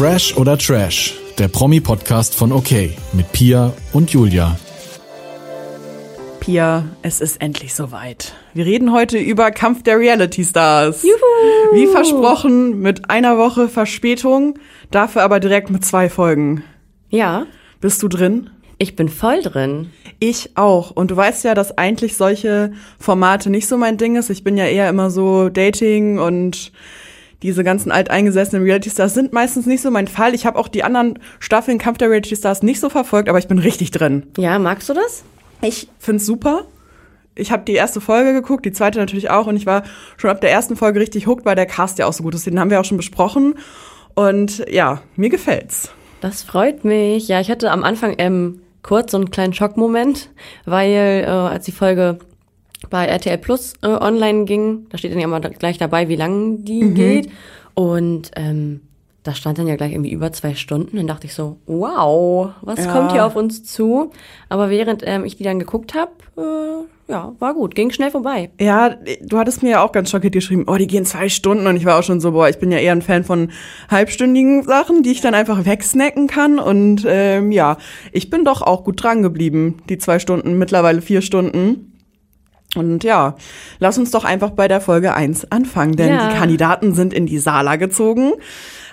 Fresh oder Trash, der Promi-Podcast von OK mit Pia und Julia. Pia, es ist endlich soweit. Wir reden heute über Kampf der Reality Stars. Juhu! Wie versprochen, mit einer Woche Verspätung, dafür aber direkt mit zwei Folgen. Ja, Bist du drin? ich bin voll drin. Ich auch. Und du weißt ja, dass eigentlich solche Formate nicht so mein Ding ist. Ich bin ja eher immer so Dating und diese ganzen alteingesessenen Reality Stars sind meistens nicht so mein Fall. Ich habe auch die anderen Staffeln Kampf der Reality Stars nicht so verfolgt, aber ich bin richtig drin. Ja, magst du das? Ich find's super. Ich habe die erste Folge geguckt, die zweite natürlich auch und ich war schon ab der ersten Folge richtig hooked, weil der Cast ja auch so gut ist. Den haben wir auch schon besprochen und ja, mir gefällt's. Das freut mich. Ja, ich hatte am Anfang ähm, kurz so einen kleinen Schockmoment, weil äh, als die Folge bei RTL Plus äh, online ging, da steht dann ja immer da- gleich dabei, wie lang die geht. Und ähm, da stand dann ja gleich irgendwie über zwei Stunden. Dann dachte ich so, wow, was Ja. kommt hier auf uns zu? Aber während ähm, ich die dann geguckt habe, äh, ja, war gut, ging schnell vorbei. Ja, du hattest mir ja auch ganz schockiert geschrieben, oh, die gehen zwei Stunden und ich war auch schon so, boah, ich bin ja eher ein Fan von halbstündigen Sachen, die ich dann einfach wegsnacken kann und ähm, ja, ich bin doch auch gut dran geblieben, die zwei Stunden, mittlerweile vier Stunden. Und ja, lass uns doch einfach bei der Folge 1 anfangen, denn Ja. die Kandidaten sind in die Sala gezogen.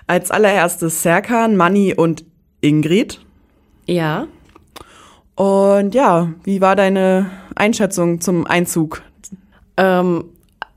Als allererstes Serkan, Manni und Ingrid. Ja, Und ja, wie war deine Einschätzung zum Einzug? Ähm,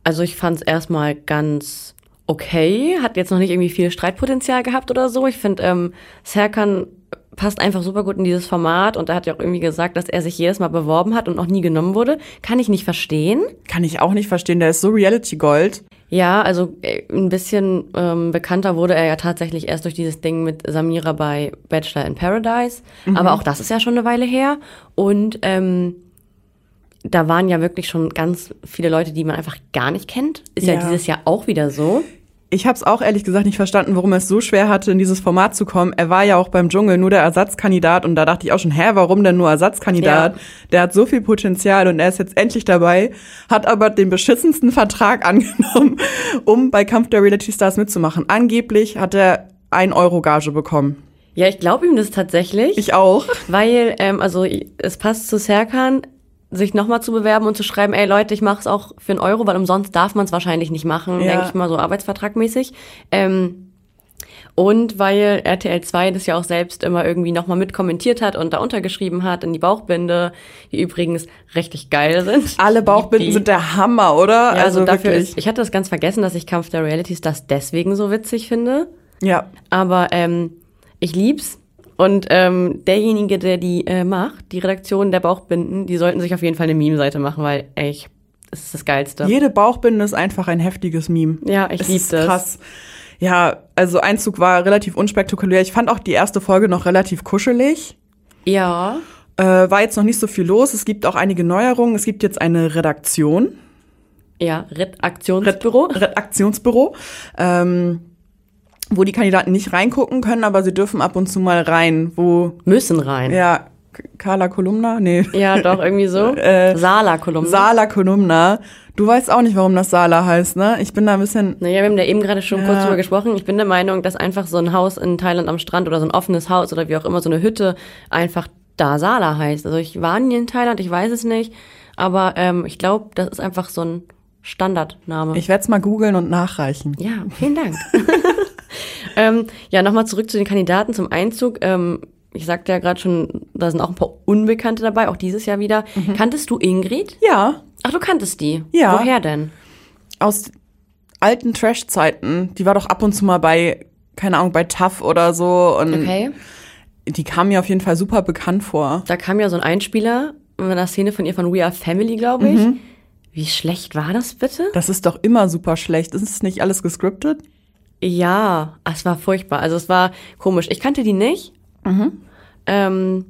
also ich fand es erstmal ganz okay, hat jetzt noch nicht irgendwie viel Streitpotenzial gehabt oder so. Ich finde, ähm, Serkan passt einfach super gut in dieses Format und er hat ja auch irgendwie gesagt, dass er sich jedes Mal beworben hat und noch nie genommen wurde. Kann ich nicht verstehen. Kann ich auch nicht verstehen, der ist so Reality Gold. Ja, also äh, ein bisschen ähm, bekannter wurde er ja tatsächlich erst durch dieses Ding mit Samira bei Bachelor in Paradise. Aber auch das ist ja schon eine Weile her. Und ähm, da waren ja wirklich schon ganz viele Leute, die man einfach gar nicht kennt. Ist ja, Ja. dieses Jahr auch wieder so. Ich habe es auch ehrlich gesagt nicht verstanden, warum er es so schwer hatte, in dieses Format zu kommen. Er war ja auch beim Dschungel nur der Ersatzkandidat und da dachte ich auch schon, hä, warum denn nur Ersatzkandidat? Ja. Der hat so viel Potenzial und er ist jetzt endlich dabei, hat aber den beschissensten Vertrag angenommen, um bei Kampf der Reality Stars mitzumachen. Angeblich hat er ein Euro Gage bekommen. Ja, ich glaube ihm das tatsächlich. Ich auch. Weil, ähm, also es passt zu Serkan, sich nochmal zu bewerben und zu schreiben, ey Leute, ich mache es auch für einen Euro, weil umsonst darf man es wahrscheinlich nicht machen, Ja. denke ich mal so arbeitsvertragmäßig. Ähm, und weil RTL 2 das ja auch selbst immer irgendwie nochmal mitkommentiert hat und da untergeschrieben hat in die Bauchbinde, die übrigens richtig geil sind. Alle Bauchbinden Die- sind der Hammer, oder? Ja, also, dafür ist, ich hatte das ganz vergessen, dass ich Kampf der Realities das deswegen so witzig finde. ja, Aber ähm, ich lieb's. Und ähm, derjenige, der die äh, macht, die Redaktion der Bauchbinden, die sollten sich auf jeden Fall eine Meme-Seite machen, weil ey, ich, es ist das Geilste. jede Bauchbinde ist einfach ein heftiges Meme. Ja, ich Es lieb ist das. Krass. Ja, also Einzug war relativ unspektakulär. Ich fand auch die erste Folge noch relativ kuschelig. Ja. Äh, war jetzt noch nicht so viel los. Es gibt auch einige Neuerungen. Es gibt jetzt eine Redaktion, Ja, Redaktionsbüro. Redaktionsbüro, ähm, wo die Kandidaten nicht reingucken können, aber sie dürfen ab und zu mal rein. Wo, Müssen rein. ja, Carla Kolumna? Nee. Ja, doch, irgendwie so. Äh, Sala-Kolumne. Sala Kolumna. Du weißt auch nicht, warum das Sala heißt, ne? Ich bin da ein bisschen. naja, wir haben da eben gerade schon Ja. kurz drüber gesprochen. Ich bin der Meinung, dass einfach so ein Haus in Thailand am Strand oder so ein offenes Haus oder wie auch immer, so eine Hütte einfach da Sala heißt. Also ich war nie in Thailand, ich weiß es nicht. Aber ähm, ich glaube, das ist einfach so ein Standardname. Ich werde es mal googeln und nachreichen. Ja, vielen Dank. ähm, ja, nochmal zurück zu den Kandidaten zum Einzug. Ähm, ich sagte ja gerade schon, da sind auch ein paar Unbekannte dabei, auch dieses Jahr wieder. Kanntest du Ingrid? Ja, Ach, du kanntest die? Ja. Woher denn? aus alten Trash-Zeiten. Die war doch ab und zu mal bei, keine Ahnung, bei Tough oder so. Und Okay. die kam mir auf jeden Fall super bekannt vor. Da kam ja so ein Einspieler in einer Szene von ihr von We Are Family, glaube ich. Mhm. Wie schlecht war das bitte? Das ist doch immer super schlecht. Ist es nicht alles gescriptet? Ja, es war furchtbar. Also es war komisch. Ich kannte die nicht. Ähm,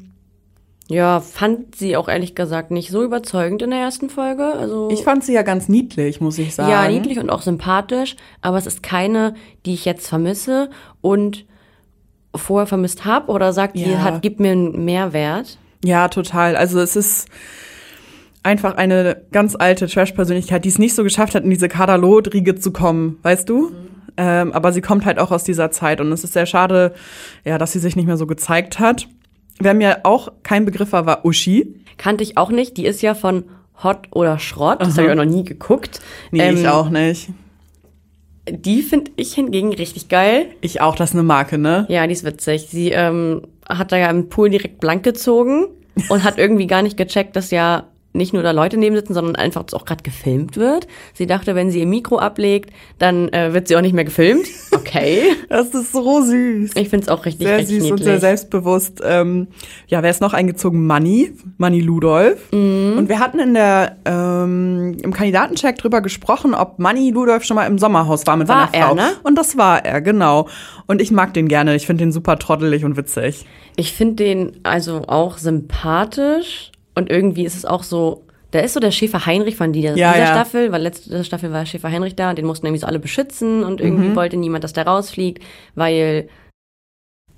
ja, fand sie auch ehrlich gesagt nicht so überzeugend in der ersten Folge. Also Ich fand sie ja ganz niedlich, muss ich sagen. Ja, niedlich und auch sympathisch, aber es ist keine, die ich jetzt vermisse und vorher vermisst habe oder sagt, die Ja. hat, gibt mir einen Mehrwert. Ja, total. Also es ist einfach eine ganz alte Trash-Persönlichkeit, die es nicht so geschafft hat, in diese Kaderlot-Riege zu kommen, weißt du? Ähm, aber sie kommt halt auch aus dieser Zeit und es ist sehr schade, ja, dass sie sich nicht mehr so gezeigt hat. Wer mir auch kein Begriff war, war Uschi. Kannte ich auch nicht. Die ist ja von Hot oder Schrott. Das habe ich auch noch nie geguckt. Nee, Ähm, ich auch nicht. Die finde ich hingegen richtig geil. Ich auch, das ist eine Marke, ne? Ja, die ist witzig. Sie ähm, hat da ja im Pool direkt blank gezogen und hat irgendwie gar nicht gecheckt, dass ja nicht nur da Leute neben sitzen, sondern einfach dass auch gerade gefilmt wird. Sie dachte, wenn sie ihr Mikro ablegt, dann äh, wird sie auch nicht mehr gefilmt. Okay. Das ist so süß. Ich finde es auch richtig, sehr richtig süß niedlich. und sehr selbstbewusst. Ähm, ja, wer ist noch eingezogen? Manni, Manni Ludolf. Mhm. Und wir hatten in der ähm, im Kandidatencheck drüber gesprochen, ob Manni Ludolf schon mal im Sommerhaus war mit War seiner Frau. er, ne? Und das war er, genau. Und ich mag den gerne. Ich finde den super trottelig und witzig. Ich finde den also auch sympathisch und irgendwie ist es auch so, der ist so der Schäfer Heinrich von dieser, Ja, dieser ja. Staffel, weil letzte Staffel war Schäfer Heinrich da und den mussten irgendwie so alle beschützen und irgendwie Mhm. wollte niemand, dass der rausfliegt, weil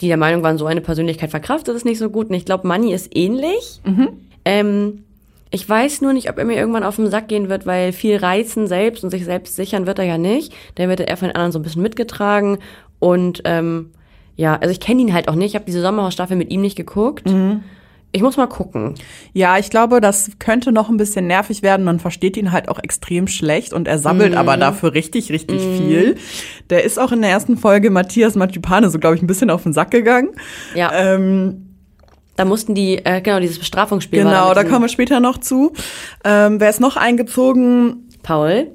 die der Meinung waren, so eine Persönlichkeit verkraftet es nicht so gut. Und ich glaube, Manni ist ähnlich. Mhm. Ähm, ich weiß nur nicht, ob er mir irgendwann auf den Sack gehen wird, weil viel reizen selbst und sich selbst sichern wird er ja nicht. Der wird eher von den anderen so ein bisschen mitgetragen. Und ähm, ja, also ich kenne ihn halt auch nicht. Ich habe diese Sommerhausstaffel mit ihm nicht geguckt. Mhm. Ich muss mal gucken. Ja, ich glaube, das könnte noch ein bisschen nervig werden. Man versteht ihn halt auch extrem schlecht und er sabbelt aber dafür richtig, richtig viel. Der ist auch in der ersten Folge Matthias Matjupane so, glaube ich, ein bisschen auf den Sack gegangen. Ja, Ähm, da mussten die, äh, genau, dieses Bestrafungsspiel. genau, da kommen wir später noch zu. Ähm, wer ist noch eingezogen? Paul.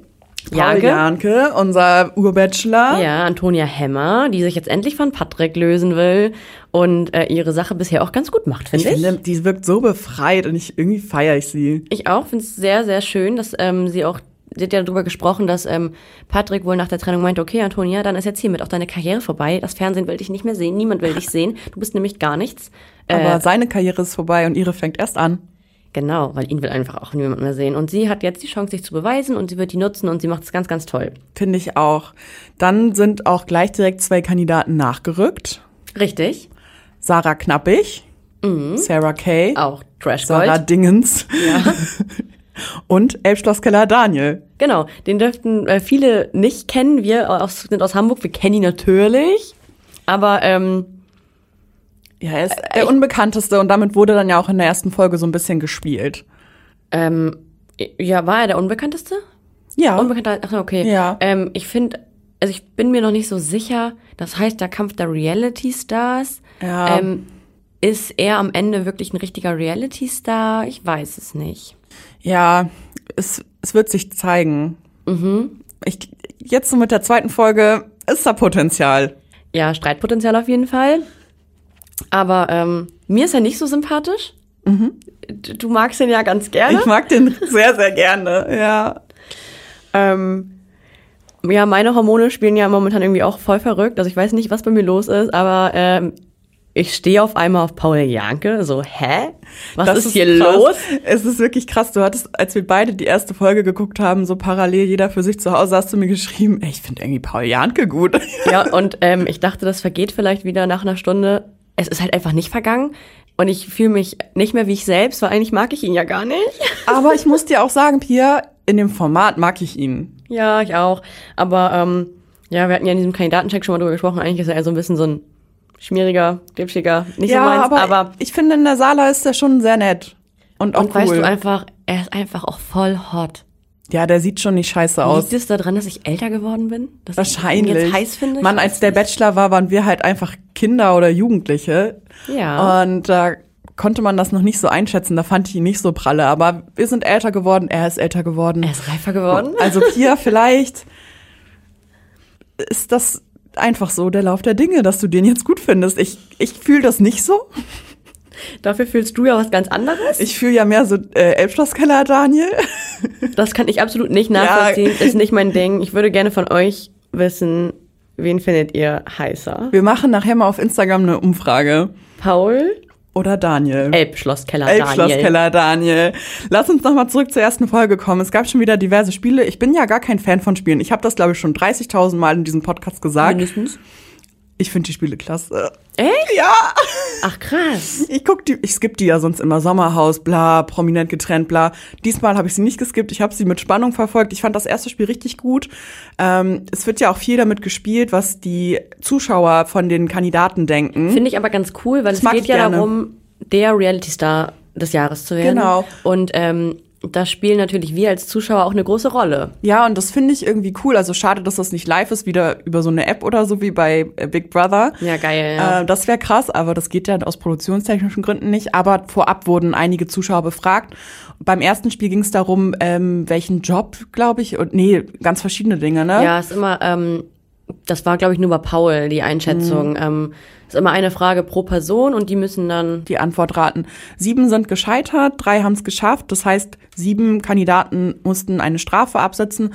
Paul Janke. Janke, unser Urbachelor. Ja, Antonia Hemmer, die sich jetzt endlich von Patrick lösen will und äh, ihre Sache bisher auch ganz gut macht, finde ich. finde, die wirkt so befreit und ich, irgendwie feiere ich sie. Ich auch, finde es sehr, sehr schön, dass ähm, sie auch, sie hat ja darüber gesprochen, dass ähm, Patrick wohl nach der Trennung meinte, okay, Antonia, dann ist jetzt hiermit auch deine Karriere vorbei. Das Fernsehen will dich nicht mehr sehen, niemand will dich sehen. Du bist nämlich gar nichts. Aber Äh, seine Karriere ist vorbei und ihre fängt erst an. Genau, weil ihn will einfach auch niemand mehr sehen. Und sie hat jetzt die Chance, sich zu beweisen und sie wird die nutzen und sie macht es ganz, ganz toll. Finde ich auch. Dann sind auch gleich direkt zwei Kandidaten nachgerückt. Richtig. Sarah Knappig, Sarah Kay, Auch Trash Sarah. Dingens und Elbschlosskeller Daniel. Genau, den dürften äh, viele nicht kennen. Wir aus, sind aus Hamburg, wir kennen ihn natürlich. Aber ähm, Ja, er ist der Unbekannteste und damit wurde dann ja auch in der ersten Folge so ein bisschen gespielt. ähm, ja, war er der Unbekannteste? Ja. Unbekannter, ach okay. Ja. Ähm, ich finde, also ich bin mir noch nicht so sicher. Das heißt, der Kampf der Reality Stars. Ja. Ähm, ist er am Ende wirklich ein richtiger Reality Star? Ich weiß es nicht. Ja, es, es wird sich zeigen. Mhm. Ich, jetzt so mit der zweiten Folge ist da Potenzial. Ja, Streitpotenzial auf jeden Fall. Aber ähm, mir ist er nicht so sympathisch. Du, du magst ihn ja ganz gerne. Ich mag den sehr, sehr gerne. Ja. Ähm, ja, meine Hormone spielen ja momentan irgendwie auch voll verrückt. Also ich weiß nicht, was bei mir los ist, aber ähm, ich stehe auf einmal auf Paul Janke. So, hä? Was Das ist, hier krass. los? Es ist wirklich krass. Du hattest, als wir beide die erste Folge geguckt haben, so parallel jeder für sich zu Hause, hast du mir geschrieben, ey, ich finde irgendwie Paul Janke gut. Ja, und ähm, ich dachte, das vergeht vielleicht wieder nach einer Stunde. Es ist halt einfach nicht vergangen. Und ich fühle mich nicht mehr wie ich selbst, weil eigentlich mag ich ihn ja gar nicht. Aber ich muss dir auch sagen, Pia, in dem Format mag ich ihn. Ja, ich auch. Aber ähm, ja, wir hatten ja in diesem Kandidatencheck schon mal drüber gesprochen. Eigentlich ist er eher so ein bisschen so ein schmieriger, glitschiger, nicht ja, so meins. aber, aber ich finde, in der Sala ist er schon sehr nett. Und auch und weißt cool. du einfach, er ist einfach auch voll hot. Ja, der sieht schon nicht scheiße aus. Liegt es daran, dass ich älter geworden bin? Dass Wahrscheinlich. Ich ihn jetzt heiß finde? Mann, als der nicht. Bachelor war, waren wir halt einfach Kinder oder Jugendliche. Ja. Und da konnte man das noch nicht so einschätzen. Da fand ich ihn nicht so pralle. Aber wir sind älter geworden, er ist älter geworden. er ist reifer geworden. Also Pia, vielleicht ist das einfach so der Lauf der Dinge, dass du den jetzt gut findest. Ich, ich fühle das nicht so. Dafür fühlst du ja was ganz anderes. Ich fühle ja mehr so äh, Elbschlosskeller, Daniel. Das kann ich absolut nicht nachvollziehen. Ist nicht mein Ding. Ich würde gerne von euch wissen, wen findet ihr heißer? Wir machen nachher mal auf Instagram eine Umfrage. Paul, Oder Daniel. Elbschlosskeller, Daniel. Elbschlosskeller Daniel. Lass uns noch mal zurück zur ersten Folge kommen. Es gab schon wieder diverse Spiele. Ich bin ja gar kein Fan von Spielen. Ich habe das, glaube ich, schon 30.000 Mal in diesem Podcast gesagt. Mindestens. Ich finde die Spiele klasse. Echt? Ja. Ach krass. Ich guck die, ich skippe die ja sonst immer Sommerhaus, bla, prominent getrennt, bla. Diesmal habe ich sie nicht geskippt. Ich habe sie mit Spannung verfolgt. Ich fand das erste Spiel richtig gut. Ähm, es wird ja auch viel damit gespielt, was die Zuschauer von den Kandidaten denken. Finde ich aber ganz cool, weil es mag geht ja gerne. darum, der Reality Star des Jahres zu werden. Genau. Und ähm, da spielen natürlich wir als Zuschauer auch eine große Rolle. Ja, und das finde ich irgendwie cool. Also schade, dass das nicht live ist, wieder über so eine App oder so wie bei äh, Big Brother. Ja, geil, ja. Äh, das wäre krass, aber das geht ja aus produktionstechnischen Gründen nicht. Aber vorab wurden einige Zuschauer befragt. Beim ersten Spiel ging es darum, ähm, welchen Job, glaube ich, und nee, ganz verschiedene Dinge, ne? Ja, ist immer, ähm, das war, glaube ich, nur bei Paul die Einschätzung. Ähm, ist immer eine Frage pro Person und die müssen dann. die Antwort raten. Sieben sind gescheitert, drei haben es geschafft. Das heißt, sieben Kandidaten mussten eine Strafe absetzen,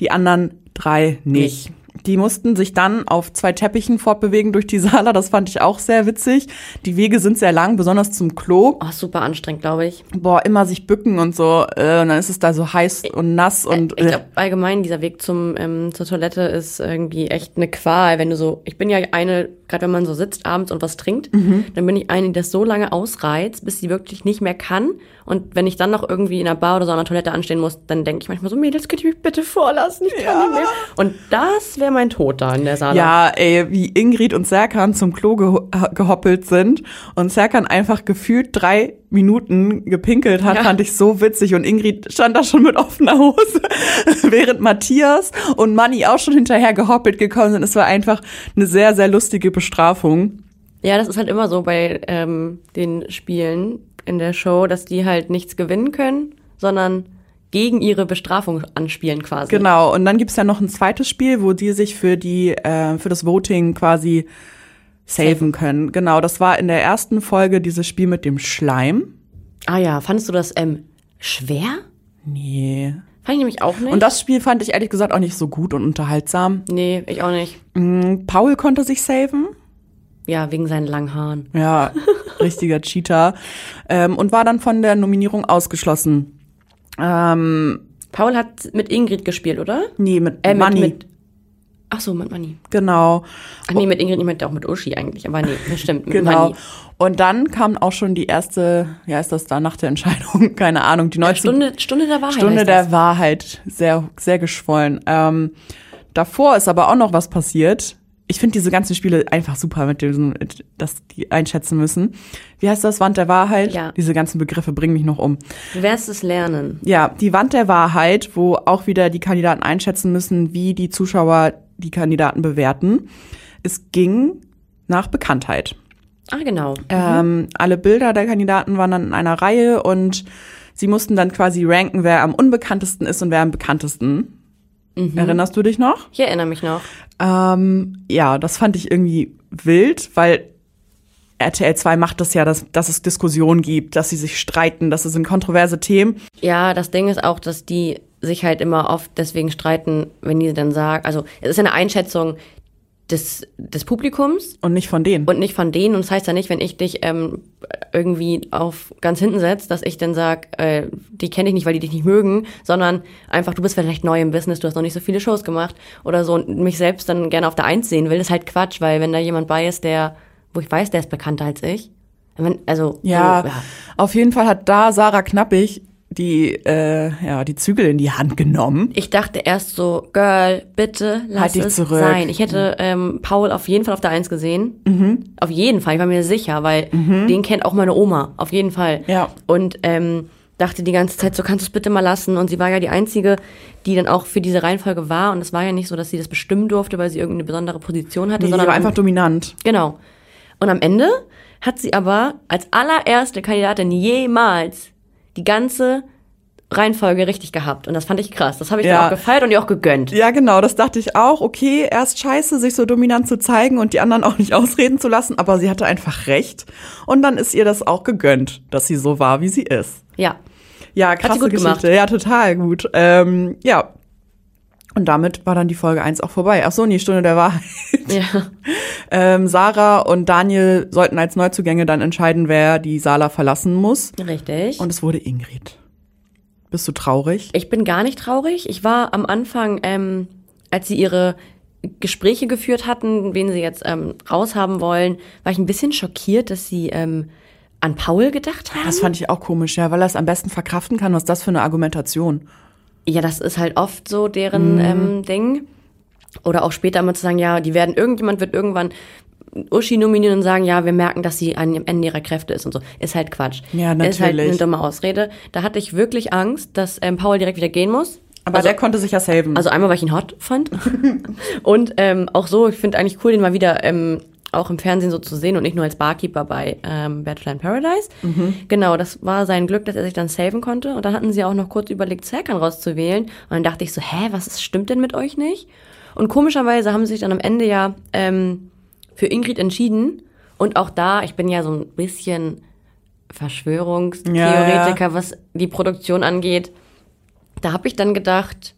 die anderen drei nicht. Die mussten sich dann auf zwei Teppichen fortbewegen durch die Sala. Das fand ich auch sehr witzig. Die Wege sind sehr lang, besonders zum Klo. Oh, super anstrengend, glaube ich. Boah, immer sich bücken und so. Äh, und dann ist es da so heiß und nass und Ich glaube, allgemein, dieser Weg zum, ähm, zur Toilette ist irgendwie echt eine Qual. Wenn du so, ich bin ja eine, gerade wenn man so sitzt abends und was trinkt, dann bin ich eine, die das so lange ausreizt, bis sie wirklich nicht mehr kann. Und wenn ich dann noch irgendwie in einer Bar oder so an der Toilette anstehen muss, dann denke ich manchmal so, Mädels, könnt ihr mich bitte vorlassen? Ich kann nicht mehr. Und das wäre mein Tod da in der Saal. Ja, ey, wie Ingrid und Serkan zum Klo geho gehoppelt sind und Serkan einfach gefühlt drei Minuten gepinkelt hat, Ja. fand ich so witzig. Und Ingrid stand da schon mit offener Hose, während Matthias und Manni auch schon hinterher gehoppelt gekommen sind. Es war einfach eine sehr, sehr lustige Bestrafung. Ja, das ist halt immer so bei ähm, den Spielen in der Show, dass die halt nichts gewinnen können, sondern gegen ihre Bestrafung anspielen quasi. Genau. Und dann gibt's ja noch ein zweites Spiel, wo die sich für die, äh, für das Voting quasi saven können. Genau, das war in der ersten Folge dieses Spiel mit dem Schleim. Ah ja, fandest du das ähm, schwer? Nee. Fand ich nämlich auch nicht. Und das Spiel fand ich ehrlich gesagt auch nicht so gut und unterhaltsam. nee, ich auch nicht. Mm, Paul konnte sich saven. Ja, wegen seinen langen Haaren. Ja, richtiger Cheater. Ähm, und war dann von der Nominierung ausgeschlossen. Ähm, Paul hat mit Ingrid gespielt, oder? nee, mit Äh, mit, Money. mit Ach so, mit Manni. Genau, Ach nee, mit Ingrid, ich meinte auch mit Uschi eigentlich, aber nee, das stimmt, mit genau. Manni. Und dann kam auch schon die erste, ja, ist das da nach der Entscheidung? Keine Ahnung, die 19. Stunde, Stunde der Wahrheit. Stunde der das. Wahrheit, sehr, sehr geschwollen. Ähm, davor ist aber auch noch was passiert. Ich finde diese ganzen Spiele einfach super, mit dem, dass die einschätzen müssen. Wie heißt das? Wand der Wahrheit? Ja. Diese ganzen Begriffe bringen mich noch um. Du wirst es lernen. Ja, die Wand der Wahrheit, wo auch wieder die Kandidaten einschätzen müssen, wie die Zuschauer die Kandidaten bewerten. Es ging nach Bekanntheit. Ah, genau. Ähm, alle Bilder der Kandidaten waren dann in einer Reihe und sie mussten dann quasi ranken, wer am unbekanntesten ist und wer am bekanntesten. Erinnerst du dich noch? Ich erinnere mich noch. Ähm, ja, das fand ich irgendwie wild, weil RTL 2 macht das ja, dass, dass es Diskussionen gibt, dass sie sich streiten, dass es sind kontroverse Themen. Ja, das Ding ist auch, dass die sich halt immer oft deswegen streiten, wenn die dann sagen, also es ist eine Einschätzung des, des Publikums Und nicht von denen. und nicht von denen. Und das heißt ja nicht, wenn ich dich ähm, irgendwie auf ganz hinten setze, dass ich dann sag, äh, die kenne ich nicht, weil die dich nicht mögen, sondern einfach, du bist vielleicht neu im Business, du hast noch nicht so viele Shows gemacht oder so und mich selbst dann gerne auf der Eins sehen will, ist halt Quatsch, weil wenn da jemand bei ist, der, wo ich weiß, der ist bekannter als ich, wenn, also ja, so, ja. auf jeden Fall hat da Sarah Knappig die, äh, ja, die Zügel in die Hand genommen. Ich dachte erst so, Girl, bitte lass Halt dich es zurück. sein. Ich hätte ähm, Paul auf jeden Fall auf der Eins gesehen. Mhm. Auf jeden Fall, ich war mir sicher, weil den kennt auch meine Oma. Auf jeden Fall. Ja. Und ähm, dachte die ganze Zeit, so kannst du es bitte mal lassen. Und sie war ja die Einzige, die dann auch für diese Reihenfolge war. Und es war ja nicht so, dass sie das bestimmen durfte, weil sie irgendeine besondere Position hatte, Nee, sie sondern war einfach dominant. Genau. Und am Ende hat sie aber als allererste Kandidatin jemals die ganze Reihenfolge richtig gehabt. Und das fand ich krass. Das habe ich Ja. dann auch gefeiert und ihr auch gegönnt. Ja, genau, das dachte ich auch. Okay, erst scheiße, sich so dominant zu zeigen und die anderen auch nicht ausreden zu lassen, aber sie hatte einfach recht. Und dann ist ihr das auch gegönnt, dass sie so war, wie sie ist. Ja. Ja, krasse Geschichte. gemacht. Ja, total gut. Ähm, ja. Und damit war dann die Folge 1 auch vorbei. Ach so, nee, Stunde der Wahrheit. Ja. Ähm, Sarah und Daniel sollten als Neuzugänge dann entscheiden, wer die Sala verlassen muss. Richtig. Und es wurde Ingrid. Bist du traurig? ich bin gar nicht traurig. Ich war am Anfang, ähm, als sie ihre Gespräche geführt hatten, wen sie jetzt ähm, raushaben wollen, war ich ein bisschen schockiert, dass sie ähm, an Paul gedacht haben. Das fand ich auch komisch, ja, weil er es am besten verkraften kann. Was ist das für eine Argumentation? Ja, das ist halt oft so deren ähm, Ding. Oder auch später mal zu sagen, ja, die werden, irgendjemand wird irgendwann Uschi nominieren und sagen, ja, wir merken, dass sie an dem Ende ihrer Kräfte ist und so. Ist halt Quatsch. Ja, Ist halt eine natürlich. dumme Ausrede. Da hatte ich wirklich Angst, dass ähm, Paul direkt wieder gehen muss. Aber also, der konnte sich ja saven. also einmal, weil ich ihn hot fand. und ähm, auch so, ich finde eigentlich cool, den mal wieder ähm, auch im Fernsehen so zu sehen und nicht nur als Barkeeper bei ähm, Bachelor in Paradise. Genau, das war sein Glück, dass er sich dann saven konnte. Und dann hatten sie auch noch kurz überlegt, Serkan rauszuwählen. Und dann dachte ich so, hä, was ist, stimmt denn mit euch nicht? Und komischerweise haben sie sich dann am Ende ja ähm, für Ingrid entschieden. Und auch da, ich bin ja so ein bisschen Verschwörungstheoretiker, Ja, was die Produktion angeht. Da habe ich dann gedacht,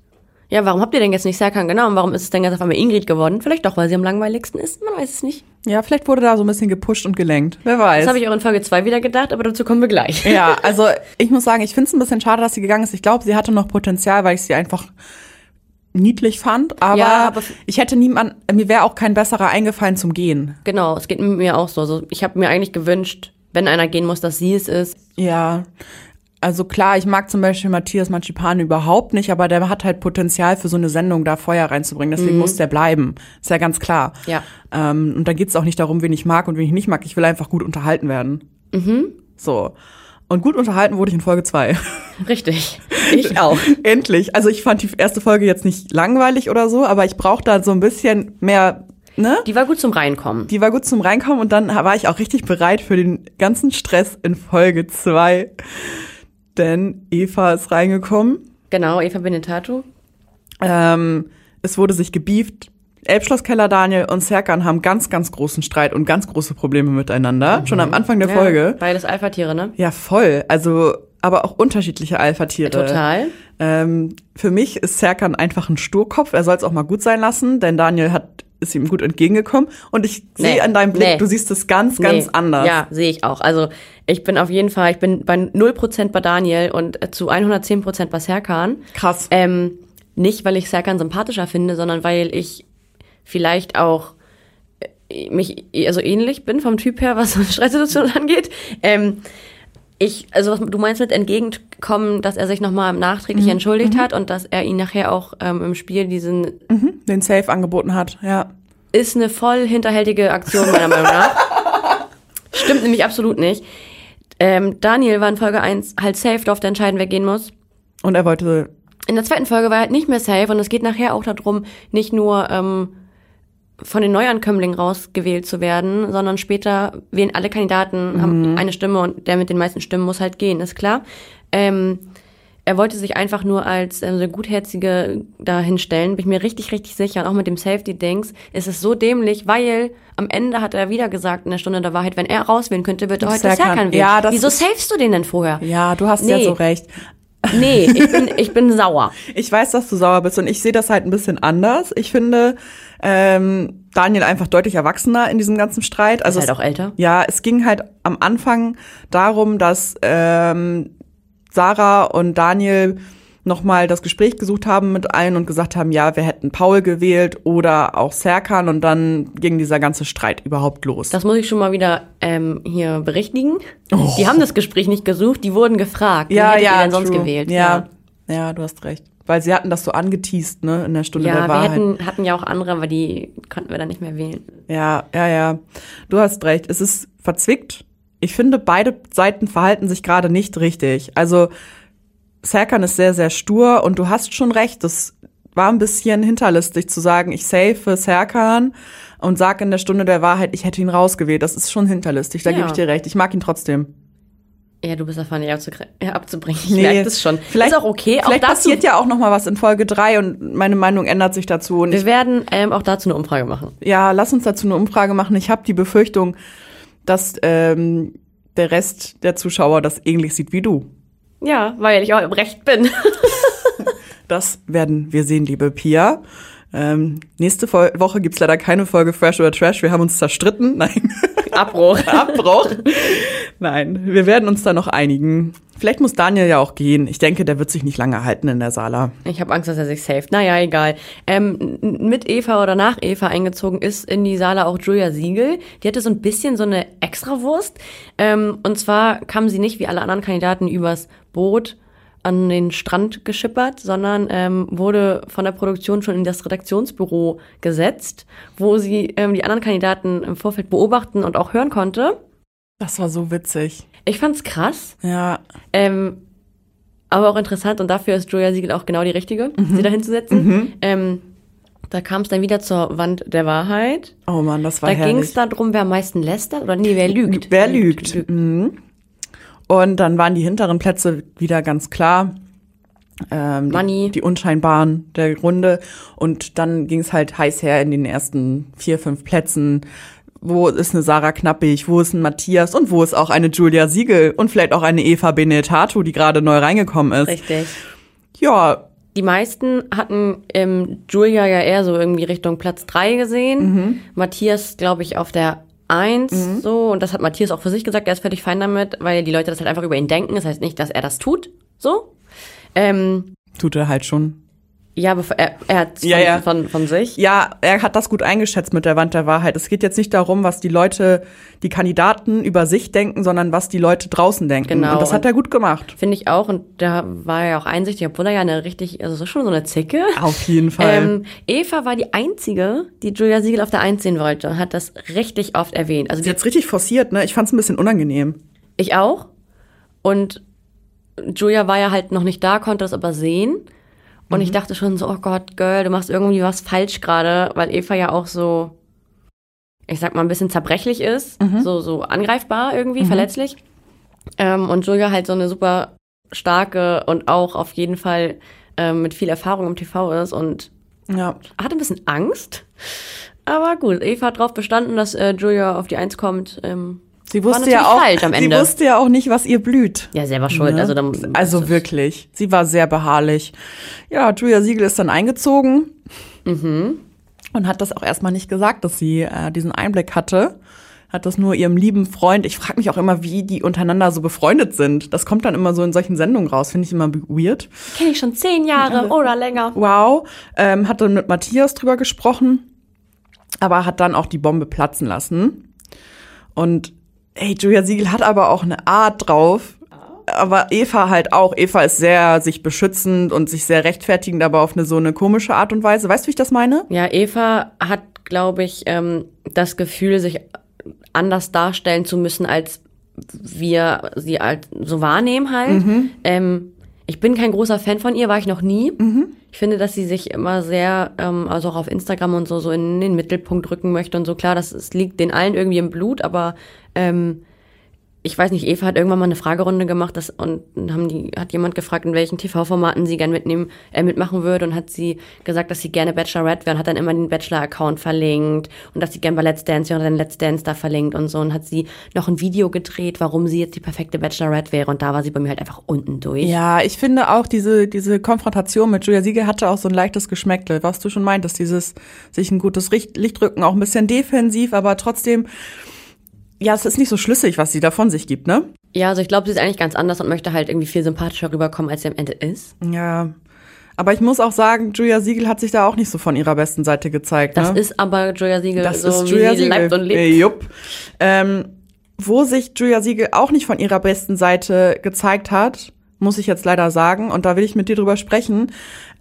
ja, warum habt ihr denn jetzt nicht Serkan genau und warum ist es denn jetzt auf einmal Ingrid geworden? Vielleicht doch, weil sie am langweiligsten ist, man weiß es nicht. ja, vielleicht wurde da so ein bisschen gepusht und gelenkt. Wer weiß. Das habe ich auch in Folge 2 wieder gedacht, aber dazu kommen wir gleich. Ja, also ich muss sagen, ich finde es ein bisschen schade, dass sie gegangen ist. Ich glaube, sie hatte noch Potenzial, weil ich sie einfach niedlich fand. Aber, Ja, aber- ich hätte niemand, mir wäre auch kein besserer eingefallen zum Gehen. Genau, es geht mir auch so. Also ich habe mir eigentlich gewünscht, wenn einer gehen muss, dass sie es ist. Ja. Also klar, ich mag zum Beispiel Matthias Manchipane überhaupt nicht, aber der hat halt Potenzial für so eine Sendung da Feuer reinzubringen. Deswegen muss der bleiben. Ist ja ganz klar. Ja. Ähm, und da geht's auch nicht darum, wen ich mag und wen ich nicht mag. Ich will einfach gut unterhalten werden. So. Und gut unterhalten wurde ich in Folge zwei. Richtig. Ich auch. Endlich. Also ich fand die erste Folge jetzt nicht langweilig oder so, aber ich brauchte da so ein bisschen mehr, ne? Die war gut zum Reinkommen. Die war gut zum Reinkommen und dann war ich auch richtig bereit für den ganzen Stress in Folge zwei, Denn Eva ist reingekommen. Genau, Eva Benetato. Ähm, es wurde sich gebieft. Elbschlosskeller Daniel und Serkan haben ganz, ganz großen Streit und ganz große Probleme miteinander. Schon am Anfang der Ja, Folge. Beides Alpha-Tiere, ne? Ja, voll. Also, aber auch unterschiedliche Alpha-Tiere. Total. Ähm, für mich ist Serkan einfach ein Sturkopf. Er soll es auch mal gut sein lassen, denn Daniel hat ist ihm gut entgegengekommen. Und ich Nee, sehe an deinem Blick, nee. du siehst es ganz, ganz Nee, anders. Ja, sehe ich auch. Also ich bin auf jeden Fall, ich bin bei 0% bei Daniel und äh, zu 110% bei Serkan. Krass. Ähm, nicht, weil ich Serkan sympathischer finde, sondern weil ich vielleicht auch äh, mich also ähnlich bin vom Typ her, was Stresssituationen angeht. Ähm, ich, also was du meinst mit entgegenkommen, dass er sich nochmal nachträglich entschuldigt hat und dass er ihn nachher auch ähm, im Spiel diesen Den Safe angeboten hat, ja. ist eine voll hinterhältige Aktion, meiner Meinung nach. Stimmt nämlich absolut nicht. Ähm, Daniel war in Folge 1 halt safe, durfte entscheiden, wer gehen muss. Und er wollte, In der zweiten Folge war er halt nicht mehr safe und es geht nachher auch darum, nicht nur ähm, von den Neuankömmlingen rausgewählt zu werden, sondern später wählen alle Kandidaten, haben eine Stimme und der mit den meisten Stimmen muss halt gehen, ist klar. Ähm, er wollte sich einfach nur als ähm, so gutherzige da hinstellen, bin ich mir richtig, richtig sicher. Und auch mit dem Safety-Dings ist es so dämlich, weil am Ende hat er wieder gesagt in der Stunde der Wahrheit, wenn er rauswählen könnte, wird er heute Serkan. Wählen. Ja, das Wieso safest du den denn vorher? ja, du hast ja Nee. so recht. Nee, ich bin, ich bin sauer. Ich weiß, dass du sauer bist und ich sehe das halt ein bisschen anders. Ich finde ähm, Daniel einfach deutlich erwachsener in diesem ganzen Streit. Also Ist halt auch älter. Ja, es ging halt am Anfang darum, dass ähm, Sarah und Daniel nochmal das Gespräch gesucht haben mit allen und gesagt haben, ja, wir hätten Paul gewählt oder auch Serkan und dann ging dieser ganze Streit überhaupt los. Das muss ich schon mal wieder ähm, hier berichtigen. Oh. Die haben das Gespräch nicht gesucht, die wurden gefragt. Ja, ja, denn sonst true. gewählt? Ja, ja, du hast recht. Weil sie hatten das so angeteased, ne, in der Stunde Ja, der wir Wahrheit. hätten, hatten ja auch andere, aber die konnten wir dann nicht mehr wählen. Ja, ja, ja. Du hast recht. Es ist verzwickt. Ich finde, beide Seiten verhalten sich gerade nicht richtig. Also Serkan ist sehr, sehr stur und du hast schon recht. Das war ein bisschen hinterlistig zu sagen, ich safe Serkan und sag in der Stunde der Wahrheit, ich hätte ihn rausgewählt. Das ist schon hinterlistig. Da Ja. gebe ich dir recht. Ich mag ihn trotzdem. Ja, du bist davon nicht ja, abzubringen. Ich Nee. merke das schon. Vielleicht, ist auch okay. Auch Vielleicht dazu, passiert ja auch noch mal was in Folge drei und meine Meinung ändert sich dazu. Und wir werden ähm, auch dazu eine Umfrage machen. Ja, lass uns dazu eine Umfrage machen. Ich habe die Befürchtung, dass ähm, der Rest der Zuschauer das ähnlich sieht wie du. Ja, weil ich auch im Recht bin. Das werden wir sehen, liebe Pia. Ähm, nächste Woche gibt's leider keine Folge Fresh oder Trash. Wir haben uns zerstritten. Nein, Abbruch. Abbruch. Nein, wir werden uns da noch einigen. Vielleicht muss Daniel ja auch gehen. Ich denke, der wird sich nicht lange halten in der Sala. Ich habe Angst, dass er sich saved. Naja, egal. Ähm, mit Eva oder nach Eva eingezogen ist in die Sala auch Julia Siegel. Die hatte so ein bisschen so eine Extrawurst. Ähm, und zwar kam sie nicht wie alle anderen Kandidaten übers Boot an den Strand geschippert, sondern ähm, wurde von der Produktion schon in das Redaktionsbüro gesetzt, wo sie ähm, die anderen Kandidaten im Vorfeld beobachten und auch hören konnte. Das war so witzig. Ich fand's krass. Ja. Ähm, aber auch interessant und dafür ist Julia Siegel auch genau die richtige, sie da hinzusetzen. Ähm, da kam es dann wieder zur Wand der Wahrheit. Oh Mann, das war Da ging herrlich. es darum, wer am meisten lästert oder nee, wer lügt. Wer lügt? Mhm. Und dann waren die hinteren Plätze wieder ganz klar. Ähm, Money. Die, die unscheinbaren der Runde. Und dann ging es halt heiß her in den ersten vier, fünf Plätzen. Wo ist eine Sarah Knappig, wo ist ein Matthias und wo ist auch eine Julia Siegel und vielleicht auch eine Eva Benetato, die gerade neu reingekommen ist. Richtig. Ja, Die meisten hatten ähm, Julia ja eher so irgendwie Richtung Platz drei gesehen. Matthias, glaube ich, auf der Eins so. Und das hat Matthias auch für sich gesagt, er ist völlig fein damit, weil die Leute das halt einfach über ihn denken. Das heißt nicht, dass er das tut. So. Ähm, tut er halt schon. Ja, aber er, er hat von, Ja, ja. Von, von sich. Ja, er hat das gut eingeschätzt mit der Wand der Wahrheit. Es geht jetzt nicht darum, was die Leute, die Kandidaten über sich denken, sondern was die Leute draußen denken. Genau. Und das hat er gut gemacht. Finde ich auch. Und da war er ja auch einsichtig, obwohl er ja eine richtig, also so schon so eine Zicke. Auf jeden Fall. Ähm, Eva war die einzige, die Julia Siegel auf der Eins sehen wollte und hat das richtig oft erwähnt. Also Sie die, hat's richtig forciert, ne? Ich fand's ein bisschen unangenehm. ich auch. Und Julia war ja halt noch nicht da, konnte das aber sehen. Und ich dachte schon so, oh Gott, Girl, du machst irgendwie was falsch gerade, weil Eva ja auch so, ich sag mal, ein bisschen zerbrechlich ist, so, so angreifbar irgendwie, verletzlich. Ähm, und Julia halt so eine super starke und auch auf jeden Fall ähm, mit viel Erfahrung im TV ist und Ja. hatte ein bisschen Angst. Aber gut, Eva hat drauf bestanden, dass äh, Julia auf die Eins kommt. Ähm, Sie wusste ja auch, sie wusste ja auch nicht, was ihr blüht. ja, selber schuld. Ne? Also, dann, also wirklich. Sie war sehr beharrlich. Ja, Julia Siegel ist dann eingezogen Mhm. und hat das auch erstmal nicht gesagt, dass sie äh, diesen Einblick hatte. Hat das nur ihrem lieben Freund. Ich frage mich auch immer, wie die untereinander so befreundet sind. Das kommt dann immer so in solchen Sendungen raus. Finde ich immer weird. Kenne ich schon zehn Jahre oder länger. Wow. Ähm, hat dann mit Matthias drüber gesprochen, aber hat dann auch die Bombe platzen lassen. Und hey, Julia Siegel hat aber auch eine Art drauf. Aber Eva halt auch. Eva ist sehr sich beschützend und sich sehr rechtfertigend, aber auf eine so eine komische Art und Weise. Weißt du, wie ich das meine? Ja, Eva hat, glaube ich, ähm, das Gefühl, sich anders darstellen zu müssen, als wir sie halt so wahrnehmen halt. Ähm, ich bin kein großer Fan von ihr, war ich noch nie. Ich finde, dass sie sich immer sehr, ähm, also auch auf Instagram und so, so in den Mittelpunkt rücken möchte und so. Klar, das, es liegt den allen irgendwie im Blut, aber ähm, ich weiß nicht, Eva hat irgendwann mal eine Fragerunde gemacht das, und haben die, hat jemand gefragt, in welchen TV-Formaten sie gern mitnehmen, äh, mitmachen würde und hat sie gesagt, dass sie gerne Bachelorette wäre und hat dann immer den Bachelor-Account verlinkt und dass sie gern bei Let's Dance wäre und dann Let's Dance da verlinkt und so und hat sie noch ein Video gedreht, warum sie jetzt die perfekte Bachelorette wäre und da war sie bei mir halt einfach unten durch. Ja, ich finde auch diese, diese Konfrontation mit Julia Siegel hatte auch so ein leichtes Geschmäckle, was du schon meintest, dieses sich ein gutes Licht rücken, auch ein bisschen defensiv, aber trotzdem, ja, es ist nicht so schlüssig, was sie da von sich gibt, ne? Ja, also ich glaube, sie ist eigentlich ganz anders und möchte halt irgendwie viel sympathischer rüberkommen, als sie am Ende ist. Ja. Aber ich muss auch sagen, Julia Siegel hat sich da auch nicht so von ihrer besten Seite gezeigt. Das ne? ist aber Julia Siegel, das so ist wie Julia sie Siegel. lebt und lebt. Äh, jupp. Ähm, wo sich Julia Siegel auch nicht von ihrer besten Seite gezeigt hat, muss ich jetzt leider sagen, und da will ich mit dir drüber sprechen,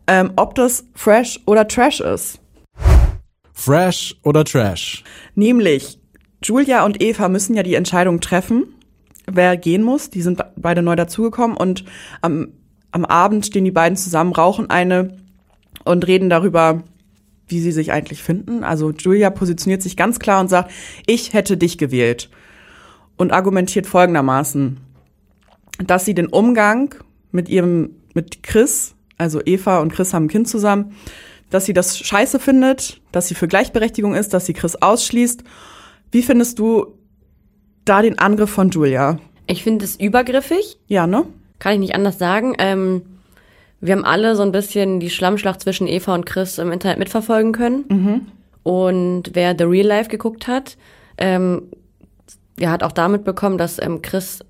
ähm, ob das Fresh oder Trash ist. Fresh oder Trash? Nämlich, Julia und Eva müssen ja die Entscheidung treffen, wer gehen muss. Die sind beide neu dazugekommen und am, am Abend stehen die beiden zusammen, rauchen eine und reden darüber, wie sie sich eigentlich finden. Also Julia positioniert sich ganz klar und sagt, ich hätte dich gewählt. Und argumentiert folgendermaßen, dass sie den Umgang mit ihrem, mit Chris, also Eva und Chris haben ein Kind zusammen, dass sie das scheiße findet, dass sie für Gleichberechtigung ist, dass sie Chris ausschließt. Wie findest du da den Angriff von Julia? Ich finde es übergriffig. Ja, ne? Kann ich nicht anders sagen. Ähm, wir haben alle so ein bisschen die Schlammschlacht zwischen Eva und Chris im Internet mitverfolgen können. Und wer The Real Life geguckt hat, ähm, ja, hat auch damit bekommen, dass ähm, Chris,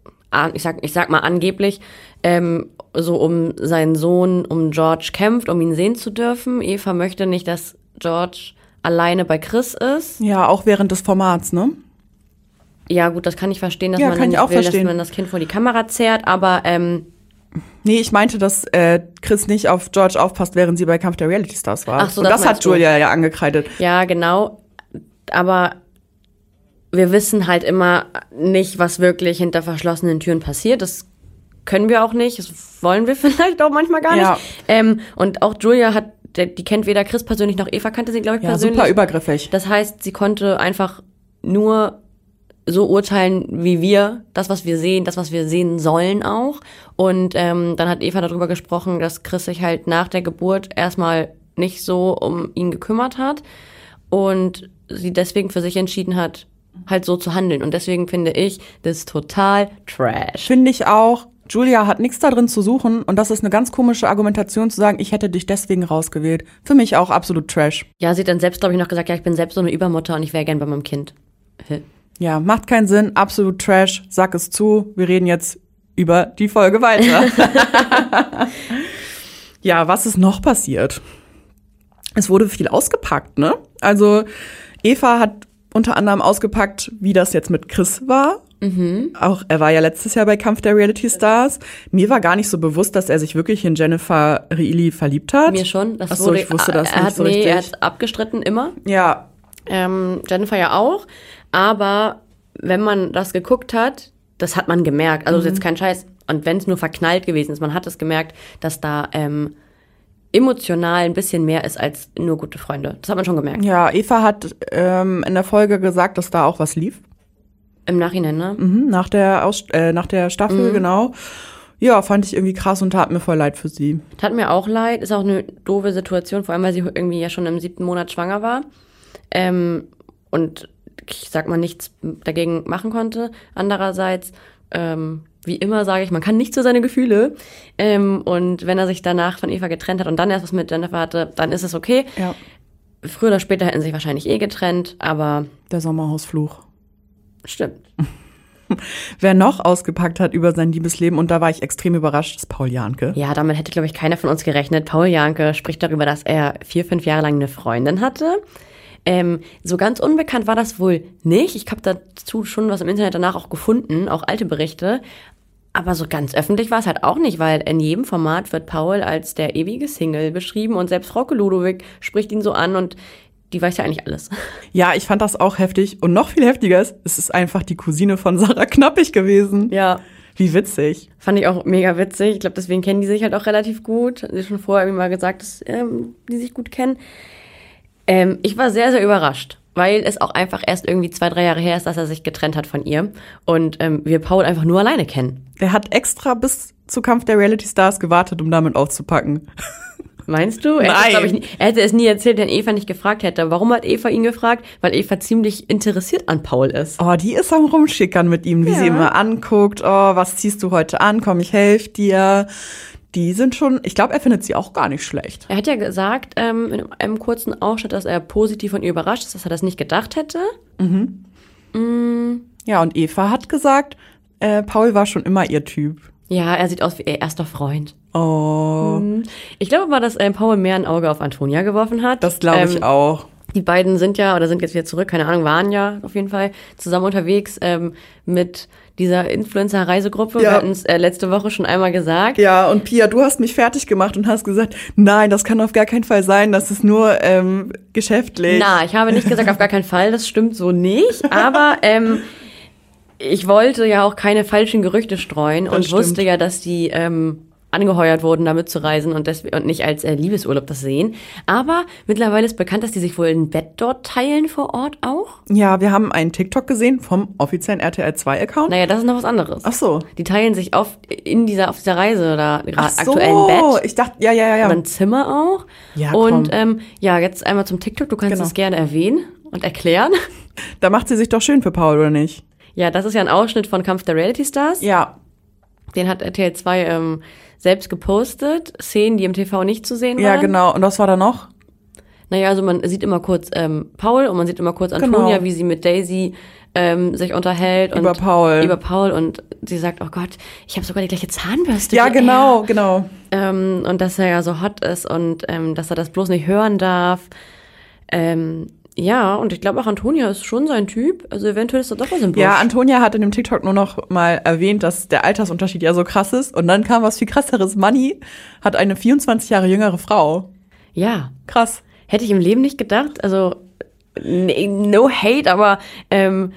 ich sag, ich sag mal angeblich, ähm, so um seinen Sohn, um George kämpft, um ihn sehen zu dürfen. Eva möchte nicht, dass George alleine bei Chris ist. Ja, auch während des Formats, ne? Ja, gut, das kann ich verstehen, dass Ja, man kann ich auch will, verstehen. dass man das Kind vor die Kamera zerrt, aber ähm, Nee, ich meinte, dass äh, Chris nicht auf George aufpasst, während sie bei Kampf der Reality Stars war. Ach so, Und das das hat du. Julia ja angekreidet. ja, genau. Aber wir wissen halt immer nicht, was wirklich hinter verschlossenen Türen passiert. Das können wir auch nicht. Das wollen wir vielleicht auch manchmal gar Ja. nicht. Ähm, und auch Julia hat, die kennt weder Chris persönlich noch Eva kannte sie, glaube ich, Ja, persönlich. super übergriffig. Das heißt, sie konnte einfach nur so urteilen wie wir, das, was wir sehen, das, was wir sehen sollen auch. Und ähm, dann hat Eva darüber gesprochen, dass Chris sich halt nach der Geburt erstmal nicht so um ihn gekümmert hat und sie deswegen für sich entschieden hat, halt so zu handeln. Und deswegen finde ich das total trash. Finde ich auch. Julia hat nichts da drin zu suchen und das ist eine ganz komische Argumentation zu sagen, ich hätte dich deswegen rausgewählt. Für mich auch absolut Trash. Ja, sie hat dann selbst, glaube ich, noch gesagt, ja, ich bin selbst so eine Übermutter und ich wäre gern bei meinem Kind. Ja, macht keinen Sinn, absolut Trash. Sag es zu. Wir reden jetzt über die Folge weiter. ja, was ist noch passiert? Es wurde viel ausgepackt, ne? Also Eva hat unter anderem ausgepackt, wie das jetzt mit Chris war. Auch er war ja letztes Jahr bei Kampf der Reality Stars. Mir war gar nicht so bewusst, dass er sich wirklich in Jennifer Reilly verliebt hat. Mir schon. Das Ach so, wurde, ich wusste das er nicht hat, so nee, richtig. er hat abgestritten immer. Ja, Ähm, Jennifer ja auch. Aber wenn man das geguckt hat, das hat man gemerkt. Also das ist jetzt kein Scheiß. Und wenn es nur verknallt gewesen ist, man hat es gemerkt, dass da ähm, emotional ein bisschen mehr ist als nur gute Freunde. Das hat man schon gemerkt. ja. Eva hat ähm, in der Folge gesagt, dass da auch was lief. Im Nachhinein, ne? Mhm, nach der Aus äh, nach der Staffel, Mhm. genau. Ja, fand ich irgendwie krass und tat mir voll leid für sie. Tat mir auch leid. Ist auch eine doofe Situation, vor allem weil sie irgendwie ja schon im siebten Monat schwanger war. Ähm, und ich sag mal nichts dagegen machen konnte. Andererseits, ähm, wie immer sage ich, man kann nicht so seine Gefühle. Ähm, und wenn er sich danach von Eva getrennt hat und dann erst was mit Jennifer hatte, dann ist es okay. Ja. Früher oder später hätten sie sich wahrscheinlich eh getrennt, aber Der Sommerhausfluch. Stimmt. Wer noch ausgepackt hat über sein Liebesleben, und da war ich extrem überrascht, ist Paul Janke. Ja, damit hätte, glaube ich, keiner von uns gerechnet. Paul Janke spricht darüber, dass er vier, fünf Jahre lang eine Freundin hatte. Ähm, so ganz unbekannt war das wohl nicht. Ich habe dazu schon was im Internet danach auch gefunden, auch alte Berichte. Aber so ganz öffentlich war es halt auch nicht, weil in jedem Format wird Paul als der ewige Single beschrieben und selbst Frauke Ludowig spricht ihn so an und die weiß ja eigentlich alles. Ja, ich fand das auch heftig. Und noch viel heftiger ist, es ist einfach die Cousine von Sarah Knappig gewesen. Ja. Wie witzig. Fand ich auch mega witzig. Ich glaube, deswegen kennen die sich halt auch relativ gut. Sie schon vorher irgendwie mal gesagt, dass ähm, die sich gut kennen. Ähm, ich war sehr, sehr überrascht, weil es auch einfach erst irgendwie zwei, drei Jahre her ist, dass er sich getrennt hat von ihr. Und ähm, wir Paul einfach nur alleine kennen. Der hat extra bis zu Kampf der Reality Stars gewartet, um damit aufzupacken. Meinst du? Er, hätte, Nein. glaub ich, er hätte es nie erzählt, wenn Eva nicht gefragt hätte. Warum hat Eva ihn gefragt? Weil Eva ziemlich interessiert an Paul ist. Oh, die ist am Rumschickern mit ihm, wie Ja. sie immer anguckt. Oh, was ziehst du heute an? Komm, ich helfe dir. Die sind schon, ich glaube, er findet sie auch gar nicht schlecht. Er hat ja gesagt, ähm, in einem kurzen Ausschnitt, dass er positiv von ihr überrascht ist, dass er das nicht gedacht hätte. Ja, und Eva hat gesagt, äh, Paul war schon immer ihr Typ. Ja, er sieht aus wie ihr erster Freund. Oh, Ich glaube aber, dass ähm, Paul mehr ein Auge auf Antonia geworfen hat. das glaube ich ähm, auch. Die beiden sind ja, oder sind jetzt wieder zurück, keine Ahnung, waren ja auf jeden Fall zusammen unterwegs ähm, mit dieser Influencer-Reisegruppe. Ja. Wir hatten es äh, letzte Woche schon einmal gesagt. Ja, und Pia, du hast mich fertig gemacht und hast gesagt, nein, das kann auf gar keinen Fall sein, das ist nur ähm, geschäftlich. Na, ich habe nicht gesagt, auf gar keinen Fall, das stimmt so nicht. Aber ähm, ich wollte ja auch keine falschen Gerüchte streuen und stimmt. wusste ja, dass die ähm, angeheuert wurden, damit zu reisen und, und nicht als äh, Liebesurlaub das sehen. Aber mittlerweile ist bekannt, dass die sich wohl ein Bett dort teilen vor Ort auch. Ja, wir haben einen TikTok gesehen vom offiziellen RTL 2-Account. Naja, das ist noch was anderes. Ach so. Die teilen sich oft in dieser, auf dieser Reise da Ach gerade so, aktuell ein Bett. ich dachte, ja, ja, ja, ja. Und ein Zimmer auch. Ja, und komm. ähm, ja, jetzt einmal zum TikTok. Du kannst Genau. es gerne erwähnen und erklären. Da macht sie sich doch schön für Paul, oder nicht? Ja, das ist ja ein Ausschnitt von Kampf der Reality Stars. Ja. Den hat RTL 2 ähm, selbst gepostet. Szenen, die im TV nicht zu sehen waren. Ja, genau. Und was war da noch? Naja, also man sieht immer kurz ähm, Paul und man sieht immer kurz Antonia, Genau. wie sie mit Daisy ähm, sich unterhält. Über Paul. Über Paul und sie sagt, oh Gott, ich habe sogar die gleiche Zahnbürste. Ja, genau, er. genau. Ähm, und dass er ja so hot ist und ähm, dass er das bloß nicht hören darf. Ähm, ja, und ich glaube auch Antonia ist schon sein Typ. Also eventuell ist er doch was im Busch. Ja, Antonia hat in dem TikTok nur noch mal erwähnt, dass der Altersunterschied ja so krass ist. Und dann kam was viel krasseres. Manny hat eine 24 Jahre jüngere Frau. ja. Krass. Hätte ich im Leben nicht gedacht. Also, nee, no hate, aber ähm,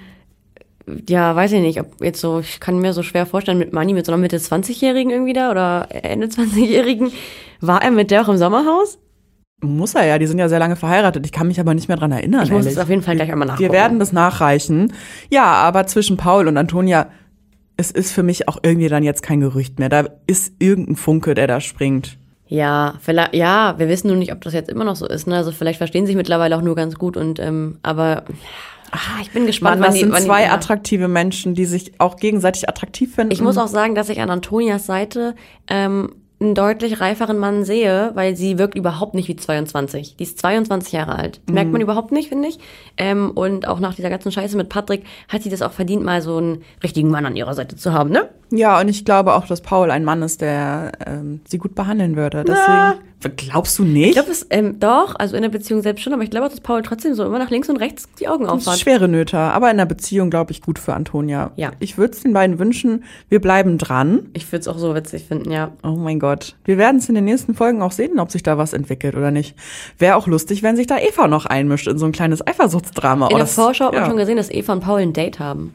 ja, weiß ich nicht, ob jetzt so, ich kann mir so schwer vorstellen, mit Manni, mit so einer Mitte 20-Jährigen irgendwie da oder Ende 20-Jährigen. War er mit der auch im Sommerhaus? Muss er ja, die sind ja sehr lange verheiratet. Ich kann mich aber nicht mehr dran erinnern. Ich muss es auf jeden Fall gleich einmal nachgucken. Wir werden das nachreichen. Ja, aber zwischen Paul und Antonia, es ist für mich auch irgendwie dann jetzt kein Gerücht mehr. Da ist irgendein Funke, der da springt. Ja, vielleicht, ja, wir wissen nur nicht, ob das jetzt immer noch so ist. Ne? Also vielleicht verstehen sie sich mittlerweile auch nur ganz gut und ähm, aber ah, ich bin gespannt, Mann, das die- sind die- zwei ja. attraktive Menschen, die sich auch gegenseitig attraktiv finden. Ich muss auch sagen, dass ich an Antonias Seite ähm, einen deutlich reiferen Mann sehe, weil sie wirkt überhaupt nicht wie 22. Die ist 22 Jahre alt. Das merkt man überhaupt nicht, finde ich. Ähm, und auch nach dieser ganzen Scheiße mit Patrick hat sie das auch verdient, mal so einen richtigen Mann an ihrer Seite zu haben, ne? Ja, und ich glaube auch, dass Paul ein Mann ist, der ähm, sie gut behandeln würde. Deswegen, glaubst du nicht? Ich glaube, es ähm, doch, also in der Beziehung selbst schon, aber ich glaube auch, dass Paul trotzdem so immer nach links und rechts die Augen aufhat. schwere Nöte, aber in der Beziehung glaube ich gut für Antonia. Ja. Ich würde es den beiden wünschen, wir bleiben dran. Ich würde es auch so witzig finden, ja. Oh mein Gott. Wir werden es in den nächsten Folgen auch sehen, ob sich da was entwickelt oder nicht. Wäre auch lustig, wenn sich da Eva noch einmischt in so ein kleines Eifersuchtsdrama. In Oh, der das- Vorschau hat man ja. schon gesehen, dass Eva und Paul ein Date haben.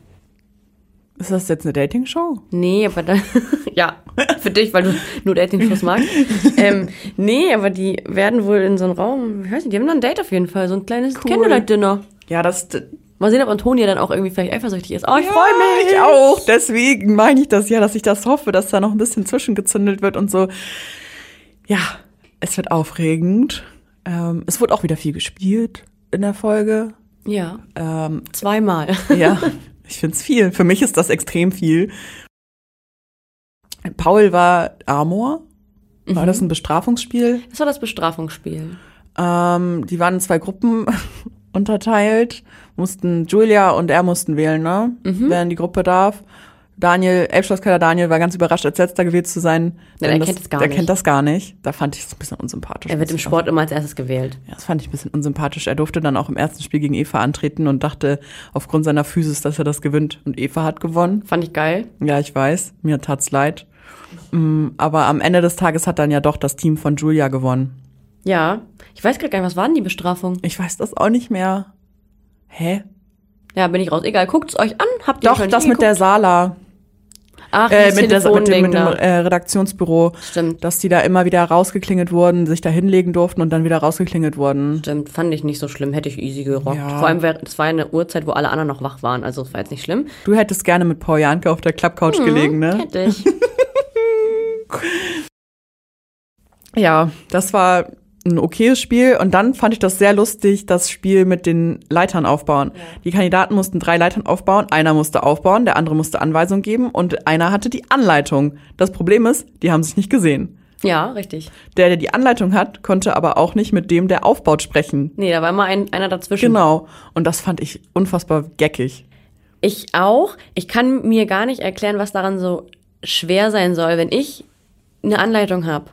Ist das jetzt eine Dating-Show? Nee, aber dann, ja, für dich, weil du nur Dating-Shows magst. ähm, nee, aber die werden wohl in so einem Raum, ich weiß nicht, die haben dann ein Date auf jeden Fall, so ein kleines Candlelight-Dinner. Ja, das. Mal sehen, ob Antonia dann auch irgendwie vielleicht eifersüchtig ist. Oh, ich Ja, freue mich. Ich auch. Deswegen meine ich das ja, dass ich das hoffe, dass da noch ein bisschen zwischengezündelt wird und so. Ja, es wird aufregend. Ähm, es wurde auch wieder viel gespielt in der Folge. Ja, Ähm, zweimal. ja, ich find's viel. Für mich ist das extrem viel. Paul war Amor. War das ein Bestrafungsspiel? Das war das Bestrafungsspiel. Ähm, die waren in zwei Gruppen unterteilt. Mussten Julia und er mussten wählen, ne? Wer in die Gruppe darf. Daniel, Elbschlosskader Daniel war ganz überrascht, als letzter gewählt zu sein. Ja, der kennt es gar der nicht. kennt das gar nicht. Da fand ich es ein bisschen unsympathisch. Er wird im Sport immer als erstes gewählt. Ja, das fand ich ein bisschen unsympathisch. Er durfte dann auch im ersten Spiel gegen Eva antreten und dachte aufgrund seiner Physis, dass er das gewinnt. Und Eva hat gewonnen. Fand ich geil. Ja, ich weiß. Mir tat's leid. Mm, Aber am Ende des Tages hat dann ja doch das Team von Julia gewonnen. Ja. Ich weiß gerade gar nicht, was war denn die Bestrafung? Ich weiß das auch nicht mehr. Hä? Ja, bin ich raus. Egal, guckt's euch an. Habt ihr Doch, das mit der Sala. Ach, Äh, mit, der, mit dem, mit dem äh, Redaktionsbüro. Stimmt. Dass die da immer wieder rausgeklingelt wurden, sich da hinlegen durften und dann wieder rausgeklingelt wurden. Stimmt, fand ich nicht so schlimm, hätte ich easy gerockt. Ja. Vor allem, das war eine Uhrzeit, wo alle anderen noch wach waren, also es war jetzt nicht schlimm. Du hättest gerne mit Paul Janke auf der Klappcouch gelegen, ne? Hätte ich. Ja, das war ein okayes Spiel und dann fand ich das sehr lustig, das Spiel mit den Leitern aufbauen. Die Kandidaten mussten drei Leitern aufbauen, einer musste aufbauen, der andere musste Anweisungen geben und einer hatte die Anleitung. Das Problem ist, die haben sich nicht gesehen. Ja, richtig. Der, der die Anleitung hat, konnte aber auch nicht mit dem, der aufbaut, sprechen. Nee, da war immer ein, einer dazwischen. Genau. Und das fand ich unfassbar geckig. Ich auch. Ich kann mir gar nicht erklären, was daran so schwer sein soll. Wenn ich eine Anleitung habe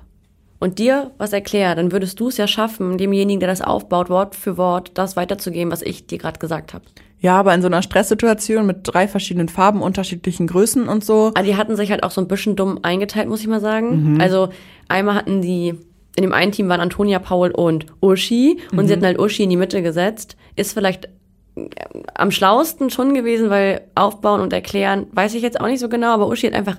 und dir was erkläre, dann würdest du es ja schaffen, demjenigen, der das aufbaut, Wort für Wort, das weiterzugeben, was ich dir gerade gesagt habe. Ja, aber in so einer Stresssituation mit drei verschiedenen Farben, unterschiedlichen Größen und so. Aber die hatten sich halt auch so ein bisschen dumm eingeteilt, muss ich mal sagen. Also einmal hatten die, in dem einen Team waren Antonia, Paul und Uschi und sie hatten halt Uschi in die Mitte gesetzt. Ist vielleicht äh, am schlausten schon gewesen, weil aufbauen und erklären, weiß ich jetzt auch nicht so genau, aber Uschi hat einfach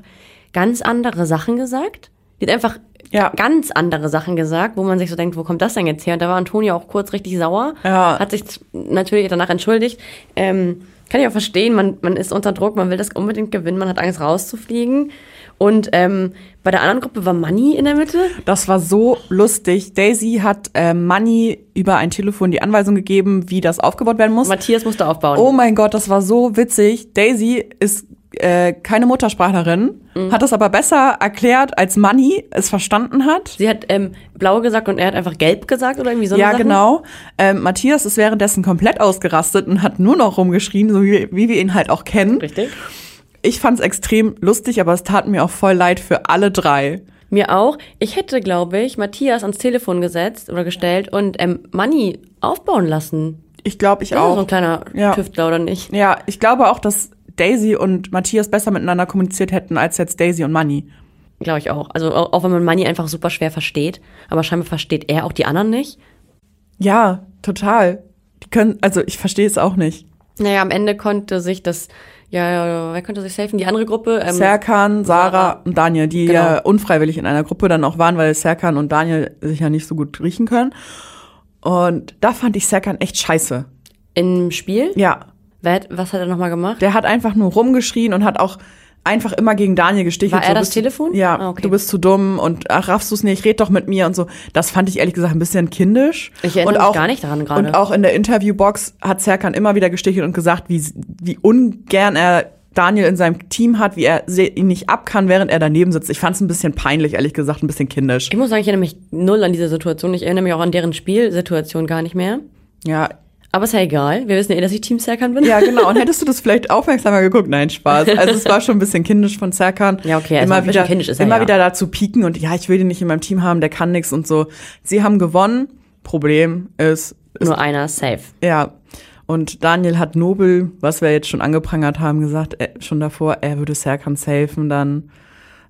ganz andere Sachen gesagt. Die hat einfach Ja. ganz andere Sachen gesagt, wo man sich so denkt, wo kommt das denn jetzt her? Und da war Antonia auch kurz richtig sauer. Ja. Hat sich natürlich danach entschuldigt. Ähm, kann ich auch verstehen, man, man ist unter Druck, man will das unbedingt gewinnen, man hat Angst rauszufliegen. Und ähm, bei der anderen Gruppe war Manny in der Mitte. Das war so lustig. Daisy hat äh, Money über ein Telefon die Anweisung gegeben, wie das aufgebaut werden muss. Matthias musste aufbauen. Oh mein Gott, das war so witzig. Daisy ist äh, keine Muttersprachlerin, Mhm. hat das aber besser erklärt, als Manny es verstanden hat. Sie hat ähm, blau gesagt und er hat einfach gelb gesagt oder irgendwie so. Ja, Sachen? genau. Ähm, Matthias ist währenddessen komplett ausgerastet und hat nur noch rumgeschrien, so wie, wie wir ihn halt auch kennen. Richtig. Ich fand es extrem lustig, aber es tat mir auch voll leid für alle drei. Mir auch. Ich hätte, glaube ich, Matthias ans Telefon gesetzt oder gestellt und ähm, Money aufbauen lassen. Ich glaube, ich Das ist so auch. ein kleiner Ja. Tüftler, oder nicht? Ja, ich glaube auch, dass Daisy und Matthias besser miteinander kommuniziert hätten als jetzt Daisy und Manny. Glaube ich auch. Also auch, auch wenn man Money einfach super schwer versteht. Aber scheinbar versteht er auch die anderen nicht. Ja, total. Die können, also ich verstehe es auch nicht. Naja, am Ende konnte sich das, ja, wer konnte sich helfen? Die andere Gruppe. Ähm, Serkan, Sarah Sarah. und Daniel, die Genau. ja unfreiwillig in einer Gruppe dann auch waren, weil Serkan und Daniel sich ja nicht so gut riechen können. Und da fand ich Serkan echt scheiße. Im Spiel. Ja, was hat er nochmal gemacht? der hat einfach nur rumgeschrien und hat auch einfach immer gegen Daniel gestichelt. War er so, das Telefon? Ja, Ah, okay. du bist zu dumm und ach, raffst du es nicht, red doch mit mir und so. Das fand ich ehrlich gesagt ein bisschen kindisch. Ich erinnere und mich auch, gar nicht daran gerade. Und auch in der Interviewbox hat Serkan immer wieder gestichelt und gesagt, wie, wie ungern er Daniel in seinem Team hat, wie er ihn nicht ab kann, während er daneben sitzt. Ich fand es ein bisschen peinlich, ehrlich gesagt, ein bisschen kindisch. Ich muss sagen, ich erinnere mich null an diese Situation. Ich erinnere mich auch an deren Spielsituation gar nicht mehr. Ja, Aber ist ja egal. Wir wissen ja eh, dass ich Team Serkan bin. Ja, genau. Und hättest du das vielleicht aufmerksamer geguckt? Nein, Spaß. Also es war schon ein bisschen kindisch von Serkan. Ja, okay, also immer ein wieder, kindisch ist er, immer ja. wieder dazu pieken und ja, ich will den nicht in meinem Team haben, der kann nichts und so. Sie haben gewonnen. Problem ist, ist Nur einer safe. ja. Und Daniel hat Nobel, was wir jetzt schon angeprangert haben, gesagt, äh, schon davor, er würde Serkan safen dann.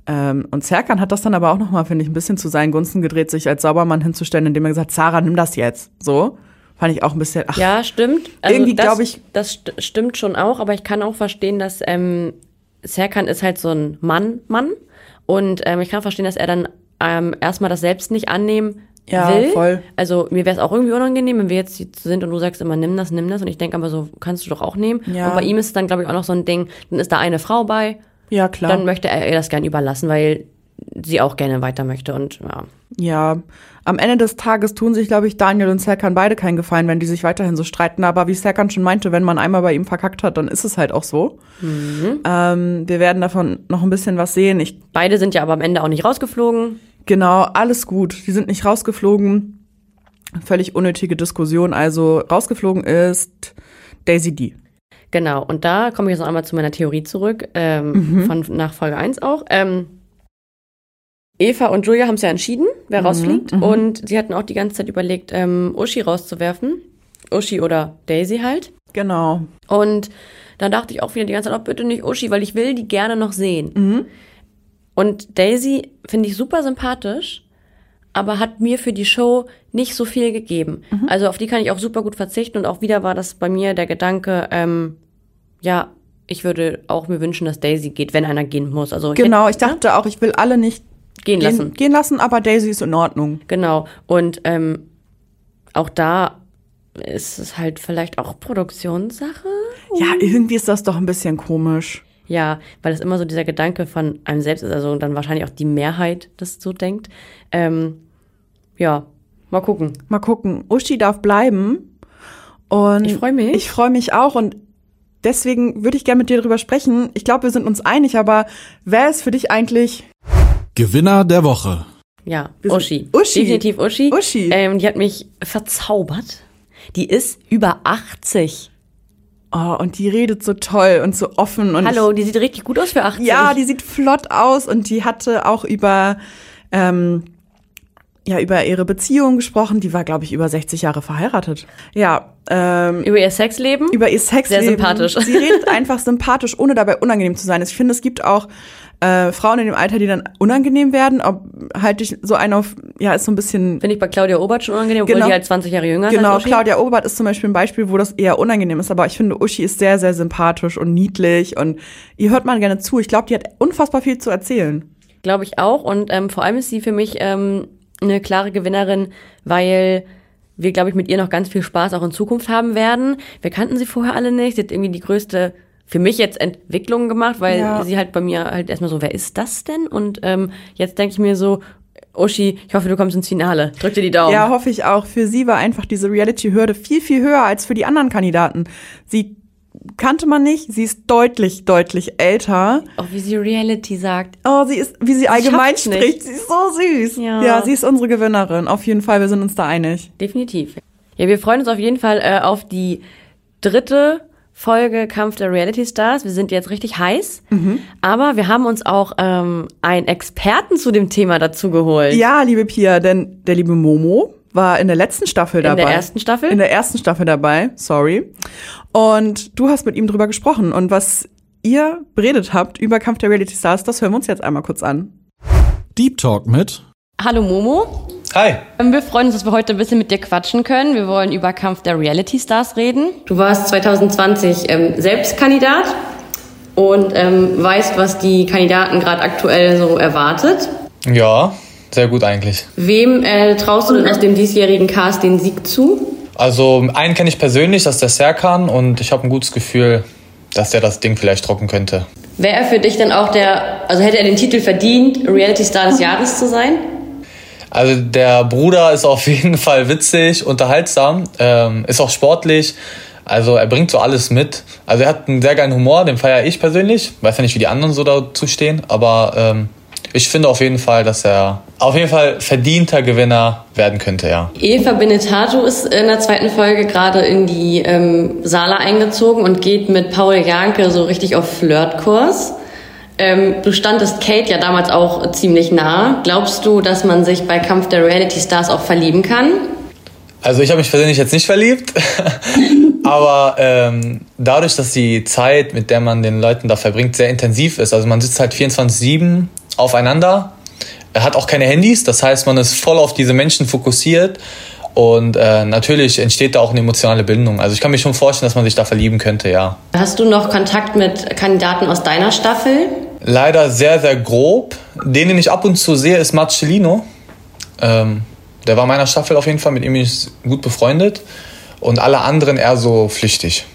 Ähm, und Serkan hat das dann aber auch nochmal, finde ich, ein bisschen zu seinen Gunsten gedreht, sich als Saubermann hinzustellen, indem er gesagt, Sarah, nimm das jetzt. So. Fand ich auch ein bisschen, ach, Ja, stimmt. Also Irgendwie das- glaub ich- Das st stimmt schon auch, aber ich kann auch verstehen, dass ähm, Serkan ist halt so ein Mann, Mann. Und ähm, ich kann verstehen, dass er dann ähm, erstmal das selbst nicht annehmen Ja, will. voll. Also mir wäre es auch irgendwie unangenehm, wenn wir jetzt hier sind und du sagst immer, nimm das, nimm das. Und ich denke aber so, kannst du doch auch nehmen. Ja. Und bei ihm ist es dann, glaube ich, auch noch so ein Ding, dann ist da eine Frau bei, ja klar. dann möchte er ihr das gern überlassen, weil sie auch gerne weiter möchte. Und ja, Ja, am Ende des Tages tun sich, glaube ich, Daniel und Serkan beide keinen Gefallen, wenn die sich weiterhin so streiten. Aber wie Serkan schon meinte, wenn man einmal bei ihm verkackt hat, dann ist es halt auch so. Ähm, wir werden davon noch ein bisschen was sehen. Ich, beide sind ja aber am Ende auch nicht rausgeflogen. genau, alles gut. Die sind nicht rausgeflogen. Völlig unnötige Diskussion. Also rausgeflogen ist Daisy D. Genau, und da komme ich jetzt noch einmal zu meiner Theorie zurück, ähm, Mhm. von nach Folge 1 auch. Ähm, Eva und Julia haben es ja entschieden, Mhm, wer rausfliegt. Und sie hatten auch die ganze Zeit überlegt, ähm, Uschi rauszuwerfen. Uschi oder Daisy halt. Genau. Und dann dachte ich auch wieder die ganze Zeit, oh, bitte nicht Uschi, weil ich will die gerne noch sehen. Mhm. Und Daisy finde ich super sympathisch, aber hat mir für die Show nicht so viel gegeben. Mhm. Also auf die kann ich auch super gut verzichten und auch wieder war das bei mir der Gedanke, ähm, ja, ich würde auch mir wünschen, dass Daisy geht, wenn einer gehen muss. Also Genau, ich hätte- dachte auch, ich will alle nicht gehen gehen, lassen. gehen lassen, aber Daisy ist in Ordnung. Genau. Und ähm, auch da ist es halt vielleicht auch Produktionssache. Ja, irgendwie ist das doch ein bisschen komisch. Ja, weil es immer so dieser Gedanke von einem selbst ist, also dann wahrscheinlich auch die Mehrheit das so denkt. Ähm, ja, mal gucken. Mal gucken. Uschi darf bleiben. Und Ich freu mich. Ich freue mich auch und deswegen würde ich gerne mit dir darüber sprechen. Ich glaube, wir sind uns einig, aber wer ist für dich eigentlich Gewinner der Woche. Ja, Uschi. Uschi. Definitiv Uschi. Uschi. Ähm, die hat mich verzaubert. Die ist über 80. Oh, und die redet so toll und so offen und Hallo, die sieht richtig gut aus für 80. ja, die sieht flott aus und die hatte auch über ähm, ja über ihre Beziehung gesprochen. Die war, glaube ich, über 60 Jahre verheiratet. Ja, ähm, Über ihr Sexleben. über ihr Sexleben. Sehr sympathisch. Sie redet einfach sympathisch, ohne dabei unangenehm zu sein. Ich finde, es gibt auch äh, Frauen in dem Alter, die dann unangenehm werden. Ob halt ich so eine auf, ja, ist so ein bisschen. Finde ich bei Claudia Obert schon unangenehm, obwohl Genau. die halt 20 Jahre jünger ist Genau, als Uschi. Claudia Obert ist zum Beispiel ein Beispiel, wo das eher unangenehm ist. Aber ich finde, Uschi ist sehr, sehr sympathisch und niedlich und ihr hört man gerne zu. Ich glaube, die hat unfassbar viel zu erzählen. Glaube ich auch. Und ähm, vor allem ist sie für mich ähm, eine klare Gewinnerin, weil wir, glaube ich, mit ihr noch ganz viel Spaß auch in Zukunft haben werden. Wir kannten sie vorher alle nicht. Sie hat irgendwie die größte, für mich jetzt Entwicklung gemacht, weil Ja. sie halt bei mir halt erstmal so, wer ist das denn? Und ähm, jetzt denke ich mir so, Uschi, ich hoffe, du kommst ins Finale. Drück dir die Daumen. Ja, hoffe ich auch. Für sie war einfach diese Reality-Hürde viel, viel höher als für die anderen Kandidaten. Sie kannte man nicht. Sie ist deutlich, deutlich älter. Auch wie sie Reality sagt. Oh, sie ist, wie sie allgemein schafft's nicht. spricht. Sie ist so süß. Ja. ja, sie ist unsere Gewinnerin. Auf jeden Fall, wir sind uns da einig. Definitiv. Ja, wir freuen uns auf jeden Fall äh, auf die dritte Folge Kampf der Reality Stars. Wir sind jetzt richtig heiß, aber wir haben uns auch ähm, einen Experten zu dem Thema dazu geholt. Ja, liebe Pia, denn der liebe Momo war in der letzten Staffel dabei. der ersten Staffel? In der ersten Staffel dabei, sorry. Und du hast mit ihm drüber gesprochen. Und was ihr beredet habt über Kampf der Reality Stars, das hören wir uns jetzt einmal kurz an. Deep Talk mit Hallo Momo. Hi. Ähm, Wir freuen uns, dass wir heute ein bisschen mit dir quatschen können. Wir wollen über Kampf der Reality Stars reden. Du warst 2020 ähm, selbst Kandidat und ähm, weißt, was die Kandidaten gerade aktuell so erwartet. Ja, sehr gut eigentlich. Wem äh, traust du denn aus dem diesjährigen Cast den Sieg zu? Also einen kenne ich persönlich, das ist der Serkan und ich habe ein gutes Gefühl, dass der das Ding vielleicht trocken könnte. Wäre er für dich dann auch der, also hätte er den Titel verdient, Reality Star des Jahres zu sein? Also der Bruder ist auf jeden Fall witzig, unterhaltsam, ähm, ist auch sportlich. Also er bringt so alles mit. Also er hat einen sehr geilen Humor, den feiere ich persönlich. Weiß ja nicht, wie die anderen so dazu stehen, aber ähm, ich finde auf jeden Fall, dass er auf jeden Fall verdienter Gewinner werden könnte, ja. Eva Benetato ist in der zweiten Folge gerade in die ähm, Sala eingezogen und geht mit Paul Janke so richtig auf Flirtkurs. Ähm, du standest Kate ja damals auch ziemlich nah. Glaubst du, dass man sich bei Kampf der Reality Stars auch verlieben kann? Also ich habe mich persönlich jetzt nicht verliebt, aber ähm, dadurch, dass die Zeit, mit der man den Leuten da verbringt, sehr intensiv ist, also man sitzt halt 24/7 aufeinander, er hat auch keine Handys, das heißt, man ist voll auf diese Menschen fokussiert und äh, natürlich entsteht da auch eine emotionale Bindung. Also ich kann mir schon vorstellen, dass man sich da verlieben könnte, ja. Hast du noch Kontakt mit Kandidaten aus deiner Staffel? Leider sehr, sehr grob. Den, den ich ab und zu sehe, ist Marcellino. Ähm, der war meiner Staffel auf jeden Fall, mit ihm bin ich gut befreundet. Und alle anderen eher so flüchtig.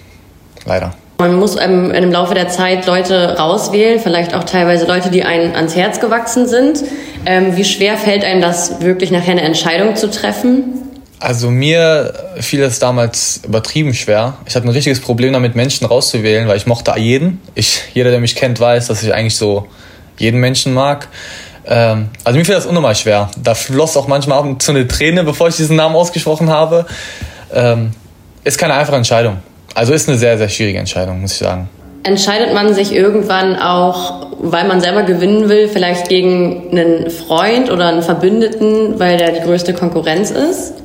Leider. Man muss ähm, im Laufe der Zeit Leute rauswählen, vielleicht auch teilweise Leute, die einem ans Herz gewachsen sind. Ähm, wie schwer fällt einem das, wirklich nachher eine Entscheidung zu treffen? Also mir fiel es damals übertrieben schwer. Ich hatte ein richtiges Problem damit, Menschen rauszuwählen, weil ich mochte jeden. Ich, jeder, der mich kennt, weiß, dass ich eigentlich so jeden Menschen mag. Ähm, also mir fiel das unnormal schwer. Da floss auch manchmal ab und zu eine Träne, bevor ich diesen Namen ausgesprochen habe. Ähm, ist keine einfache Entscheidung. Also ist eine sehr, sehr schwierige Entscheidung, muss ich sagen. Entscheidet man sich irgendwann auch, weil man selber gewinnen will, vielleicht gegen einen Freund oder einen Verbündeten, weil der die größte Konkurrenz ist?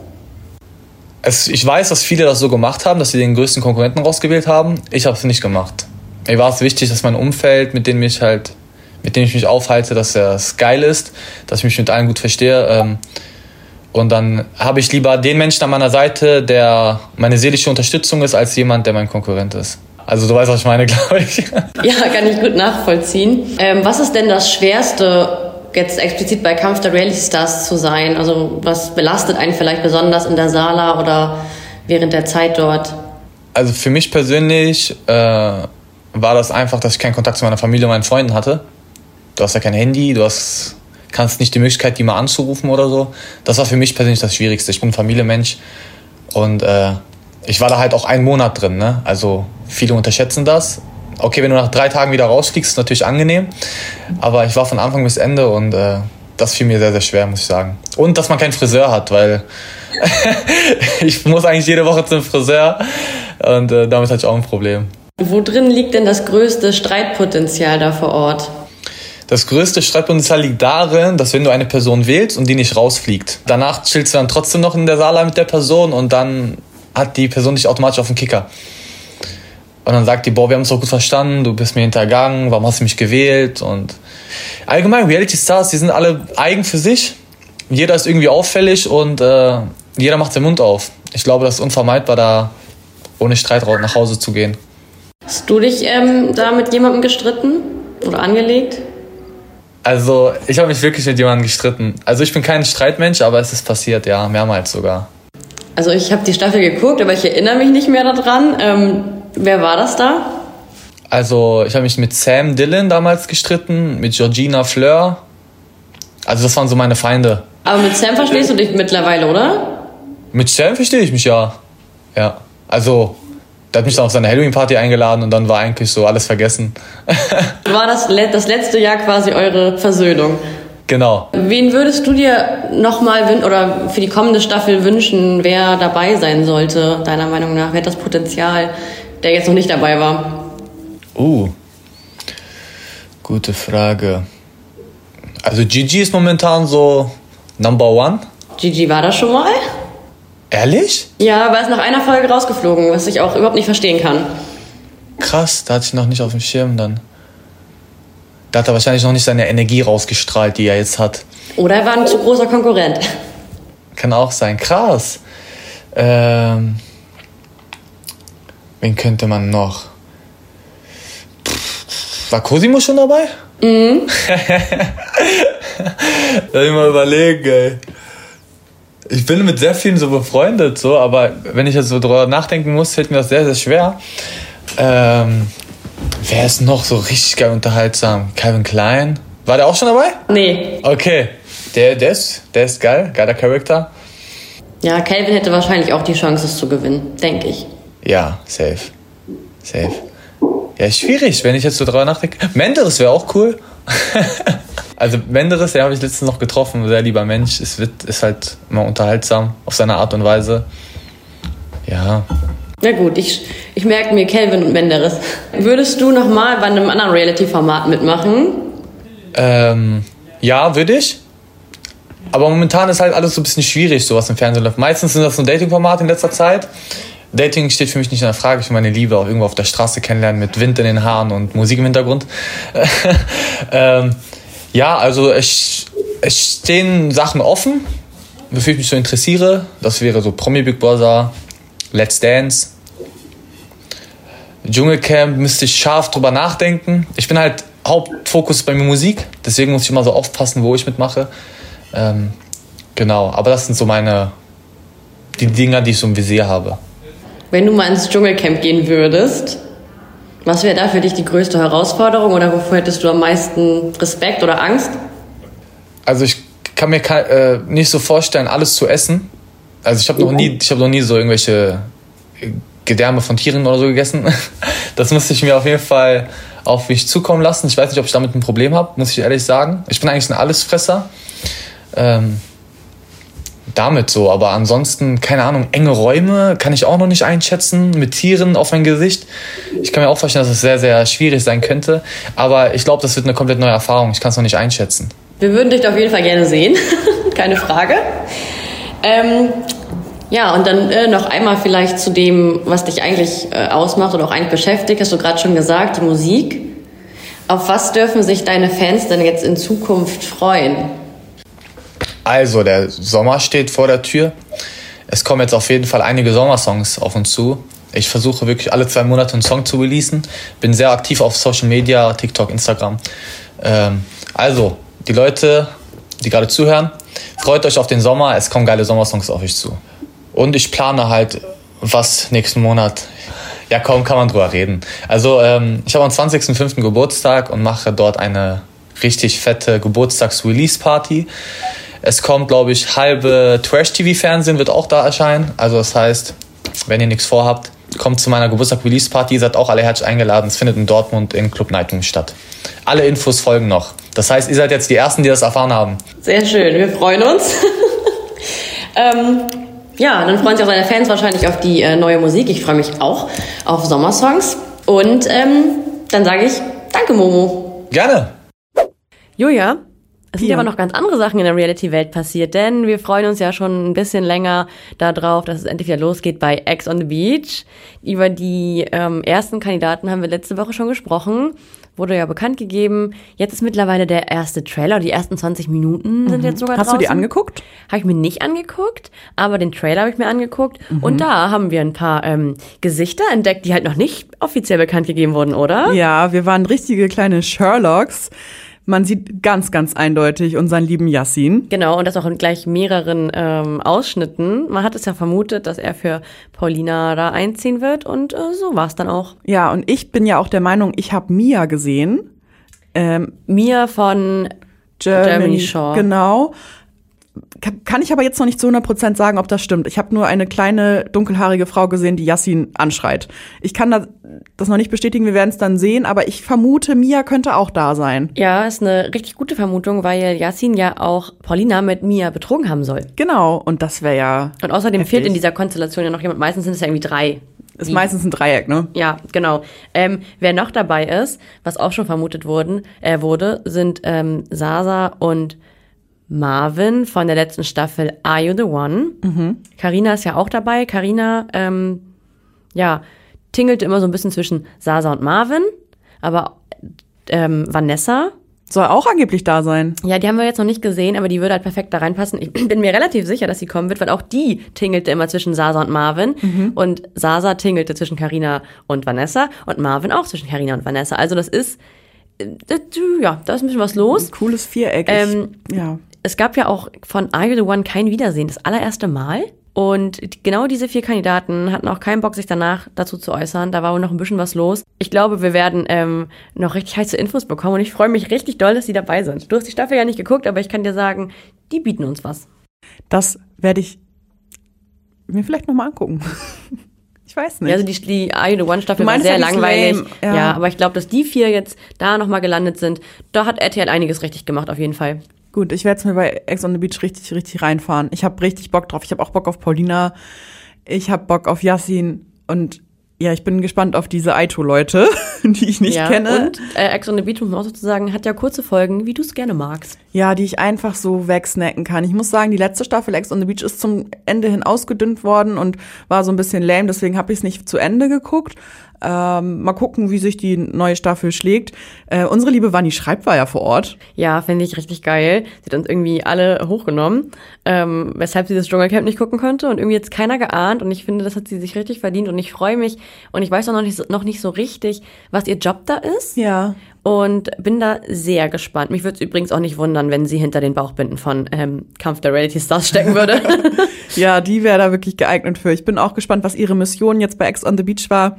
Es, ich weiß, dass viele das so gemacht haben, dass sie den größten Konkurrenten rausgewählt haben. Ich habe es nicht gemacht. Mir war es wichtig, dass mein Umfeld, mit dem ich halt, mit dem ich mich aufhalte, dass es geil ist, dass ich mich mit allen gut verstehe. Ähm, und dann habe ich lieber den Menschen an meiner Seite, der meine seelische Unterstützung ist, als jemand, der mein Konkurrent ist. Also du weißt, was ich meine, glaube ich. Ja, kann ich gut nachvollziehen. Ähm, was ist denn das Schwerste, jetzt explizit bei Kampf der Reality Stars zu sein? Also was belastet einen vielleicht besonders in der Sala oder während der Zeit dort? Also für mich persönlich äh, war das einfach, dass ich keinen Kontakt zu meiner Familie und meinen Freunden hatte. Du hast ja kein Handy, du hast, kannst nicht die Möglichkeit, die mal anzurufen oder so. Das war für mich persönlich das Schwierigste. Ich bin Familienmensch und äh, ich war da halt auch einen Monat drin. Ne? Also viele unterschätzen das. Okay, wenn du nach drei Tagen wieder rausfliegst, ist natürlich angenehm. Aber ich war von Anfang bis Ende und äh, das fiel mir sehr, sehr schwer, muss ich sagen. Und dass man keinen Friseur hat, weil ich muss eigentlich jede Woche zum Friseur und äh, damit hatte ich auch ein Problem. Wo drin liegt denn das größte Streitpotenzial da vor Ort? Das größte Streitpotenzial liegt darin, dass wenn du eine Person wählst und die nicht rausfliegt, danach chillst du dann trotzdem noch in der Sala mit der Person und dann hat die Person dich automatisch auf den Kicker. Und dann sagt die, boah, wir haben uns doch gut verstanden, du bist mir hintergangen, warum hast du mich gewählt? Und allgemein, Reality Stars, die sind alle eigen für sich. Jeder ist irgendwie auffällig und äh, jeder macht seinen Mund auf. Ich glaube, das ist unvermeidbar, da ohne Streit nach Hause zu gehen. Hast du dich ähm, da mit jemandem gestritten oder angelegt? Also, ich habe mich wirklich mit jemandem gestritten. Also, ich bin kein Streitmensch, aber es ist passiert, ja, mehrmals sogar. Also ich habe die Staffel geguckt, aber ich erinnere mich nicht mehr daran. Ähm, wer war das da? Also, ich habe mich mit Sam Dillon damals gestritten, mit Georgina Fleur. Also, das waren so meine Feinde. Aber mit Sam verstehst du dich mittlerweile, oder? Mit Sam verstehe ich mich ja. Ja. Also, der hat mich dann auf seine Halloween-Party eingeladen und dann war eigentlich so alles vergessen. War das, das letzte Jahr quasi eure Versöhnung? genau. Wen würdest du dir nochmal oder für die kommende Staffel wünschen, wer dabei sein sollte, deiner Meinung nach? Wer hat das Potenzial, der jetzt noch nicht dabei war? Uh, gute Frage. Also Gigi ist momentan so Number One. Gigi war das schon mal? Ehrlich? Ja, aber er ist nach einer Folge rausgeflogen, was ich auch überhaupt nicht verstehen kann. Krass, da hatte ich noch nicht auf dem Schirm dann. Da hat er wahrscheinlich noch nicht seine Energie rausgestrahlt, die er jetzt hat. Oder er war ein zu großer Konkurrent. Kann auch sein. Krass. Ähm, wen könnte man noch? War Cosimo schon dabei? Mhm. Lass ich mal überlegen, ey. Ich bin mit sehr vielen so befreundet, so, aber wenn ich jetzt so drüber nachdenken muss, fällt mir das sehr, sehr schwer. Ähm, wer ist noch so richtig geil unterhaltsam? Calvin Klein? War der auch schon dabei? Nee. Okay. Der, der, ist, der ist geil, geiler Charakter. Ja, Calvin hätte wahrscheinlich auch die Chance, es zu gewinnen, denke ich. Ja, safe. Safe. Ja, ist schwierig, wenn ich jetzt so drüber nachdenke. Menderes wäre auch cool. also Menderes, den habe ich letztens noch getroffen, sehr lieber Mensch. Es wird, ist halt immer unterhaltsam auf seine Art und Weise. Ja. Na gut, ich, ich merke mir Calvin und Menderes. Würdest du nochmal bei einem anderen Reality-Format mitmachen? Ähm, ja, würde ich. Aber momentan ist halt alles so ein bisschen schwierig, so was im Fernsehen läuft. Meistens sind das so Dating-Formate in letzter Zeit. Dating steht für mich nicht in der Frage. Ich will meine Liebe auch irgendwo auf der Straße kennenlernen mit Wind in den Haaren und Musik im Hintergrund. ähm, ja, also es, es stehen Sachen offen, wofür ich mich so interessiere. Das wäre so Promi Big Brother, Let's Dance. Dschungelcamp müsste ich scharf drüber nachdenken. Ich bin halt Hauptfokus bei mir Musik, deswegen muss ich immer so aufpassen, wo ich mitmache. Ähm, genau, aber das sind so meine, die Dinger, die ich so im Visier habe. Wenn du mal ins Dschungelcamp gehen würdest, was wäre da für dich die größte Herausforderung oder wovor hättest du am meisten Respekt oder Angst? Also ich kann mir äh, nicht so vorstellen, alles zu essen. Also ich habe noch nie, ich habe noch nie so irgendwelche äh, Gedärme von Tieren oder so gegessen. Das müsste ich mir auf jeden Fall auf mich zukommen lassen. Ich weiß nicht, ob ich damit ein Problem habe, muss ich ehrlich sagen. Ich bin eigentlich ein Allesfresser. Ähm, damit so, aber ansonsten, keine Ahnung, enge Räume kann ich auch noch nicht einschätzen, mit Tieren auf mein Gesicht. Ich kann mir auch vorstellen, dass es sehr, sehr schwierig sein könnte, aber ich glaube, das wird eine komplett neue Erfahrung. Ich kann es noch nicht einschätzen. Wir würden dich auf jeden Fall gerne sehen, keine Frage. Ähm, ja, und dann äh, noch einmal vielleicht zu dem, was dich eigentlich äh, ausmacht oder auch eigentlich beschäftigt, hast du gerade schon gesagt, die Musik. Auf was dürfen sich deine Fans denn jetzt in Zukunft freuen? Also, der Sommer steht vor der Tür. Es kommen jetzt auf jeden Fall einige Sommersongs auf uns zu. Ich versuche wirklich alle zwei Monate einen Song zu releasen. Bin sehr aktiv auf Social Media, TikTok, Instagram. Ähm, also, die Leute, die gerade zuhören, freut euch auf den Sommer. Es kommen geile Sommersongs auf euch zu. Und ich plane halt, was nächsten Monat. Ja, kaum kann man drüber reden. Also, ähm, ich habe am 20.05. Geburtstag und mache dort eine richtig fette Geburtstags-Release-Party. Es kommt, glaube ich, halbe Trash-TV-Fernsehen wird auch da erscheinen. Also das heißt, wenn ihr nichts vorhabt, kommt zu meiner Geburtstag-Release-Party. Ihr seid auch alle herzlich eingeladen. Es findet in Dortmund in Club Neitung statt. Alle Infos folgen noch. Das heißt, ihr seid jetzt die Ersten, die das erfahren haben. Sehr schön, wir freuen uns. ähm, ja, dann freuen sich auch deine Fans wahrscheinlich auf die äh, neue Musik. Ich freue mich auch auf Sommersongs. Und ähm, dann sage ich Danke, Momo. Gerne. Julia, es sind Ja. aber noch ganz andere Sachen in der Reality-Welt passiert, denn wir freuen uns ja schon ein bisschen länger darauf, dass es endlich wieder losgeht bei Ex on the Beach. Über die ähm, ersten Kandidaten haben wir letzte Woche schon gesprochen, wurde ja bekannt gegeben. Jetzt ist mittlerweile der erste Trailer, die ersten 20 Minuten sind jetzt sogar Mhm. Hast draußen. du die angeguckt? Habe ich mir nicht angeguckt, aber den Trailer habe ich mir angeguckt. Mhm. Und da haben wir ein paar ähm, Gesichter entdeckt, die halt noch nicht offiziell bekannt gegeben wurden, oder? Ja, wir waren richtige kleine Sherlocks. Man sieht ganz, ganz eindeutig unseren lieben Yassin. Genau, und das auch in gleich mehreren ähm, Ausschnitten. Man hat es ja vermutet, dass er für Paulina da einziehen wird und äh, so war es dann auch. Ja, und ich bin ja auch der Meinung, ich habe Mia gesehen. Ähm, Mia von Germany, Germany Shore. Genau. Kann- ich aber jetzt noch nicht zu 100% sagen, ob das stimmt. Ich habe nur eine kleine dunkelhaarige Frau gesehen, die Yassin anschreit. Ich kann das, noch nicht bestätigen, wir werden es dann sehen, aber ich vermute, Mia könnte auch da sein. Ja, ist eine richtig gute Vermutung, weil Yasin ja auch Paulina mit Mia betrogen haben soll. Genau, und das wäre ja, Und außerdem Heftig. fehlt in dieser Konstellation ja noch jemand. Meistens sind es ja irgendwie drei. ist Die- meistens ein Dreieck, ne? Ja, genau. Ähm, wer noch dabei ist, was auch schon vermutet wurden, äh, wurde, sind ähm, Sasa und Marvin von der letzten Staffel Are You the One? Carina ist ja auch dabei. Carina, ähm, ja, tingelte immer so ein bisschen zwischen Sasa und Marvin, aber ähm, Vanessa, Soll auch angeblich da sein. ja, die haben wir jetzt noch nicht gesehen, aber die würde halt perfekt da reinpassen. Ich bin mir relativ sicher, dass sie kommen wird, weil auch die tingelte immer zwischen Sasa und Marvin. Und Sasa tingelte zwischen Carina und Vanessa und Marvin auch zwischen Carina und Vanessa. Also das ist, äh, das, ja, da ist ein bisschen was los. Cooles Viereck. Ähm, ja. Es gab ja auch von Are You the One kein Wiedersehen, das allererste Mal. Und genau diese vier Kandidaten hatten auch keinen Bock, sich danach dazu zu äußern. Da war wohl noch ein bisschen was los. Ich glaube, wir werden ähm, noch richtig heiße Infos bekommen und ich freue mich richtig doll, dass sie dabei sind. Du hast die Staffel ja nicht geguckt, aber ich kann dir sagen, die bieten uns was. Das werde ich mir vielleicht nochmal angucken. ich weiß nicht. Ja, also die, die Are You the One Staffel war sehr langweilig. ja. ja. aber ich glaube, dass die vier jetzt da nochmal gelandet sind, da hat RTL einiges richtig gemacht, auf jeden Fall. Gut, ich werde es mir bei Ex on the Beach richtig, richtig reinfahren. Ich habe richtig Bock drauf. Ich habe auch Bock auf Paulina. Ich habe Bock auf Yassin. Und ja, ich bin gespannt auf diese Aito-Leute, die ich nicht ja. kenne. Und äh, Ex on the Beach, muss man auch sozusagen, hat ja kurze Folgen, wie du es gerne magst. Ja, die ich einfach so wegsnacken kann. Ich muss sagen, die letzte Staffel Ex on the Beach ist zum Ende hin ausgedünnt worden und war so ein bisschen lame, deswegen habe ich es nicht zu Ende geguckt. Ähm, mal gucken, wie sich die neue Staffel schlägt. Äh, unsere liebe Wanni Schreibt war ja vor Ort. Ja, finde ich richtig geil. Sie hat uns irgendwie alle hochgenommen, ähm, weshalb sie das Dschungelcamp nicht gucken konnte und irgendwie jetzt keiner geahnt und ich finde, das hat sie sich richtig verdient und ich freue mich und ich weiß auch noch nicht, so, noch nicht so richtig, was ihr Job da ist Ja. und bin da sehr gespannt. Mich würde es übrigens auch nicht wundern, wenn sie hinter den Bauchbinden von ähm, Kampf der Reality Stars stecken würde. Ja, die wäre da wirklich geeignet für. Ich bin auch gespannt, was ihre Mission jetzt bei Ex on the Beach war.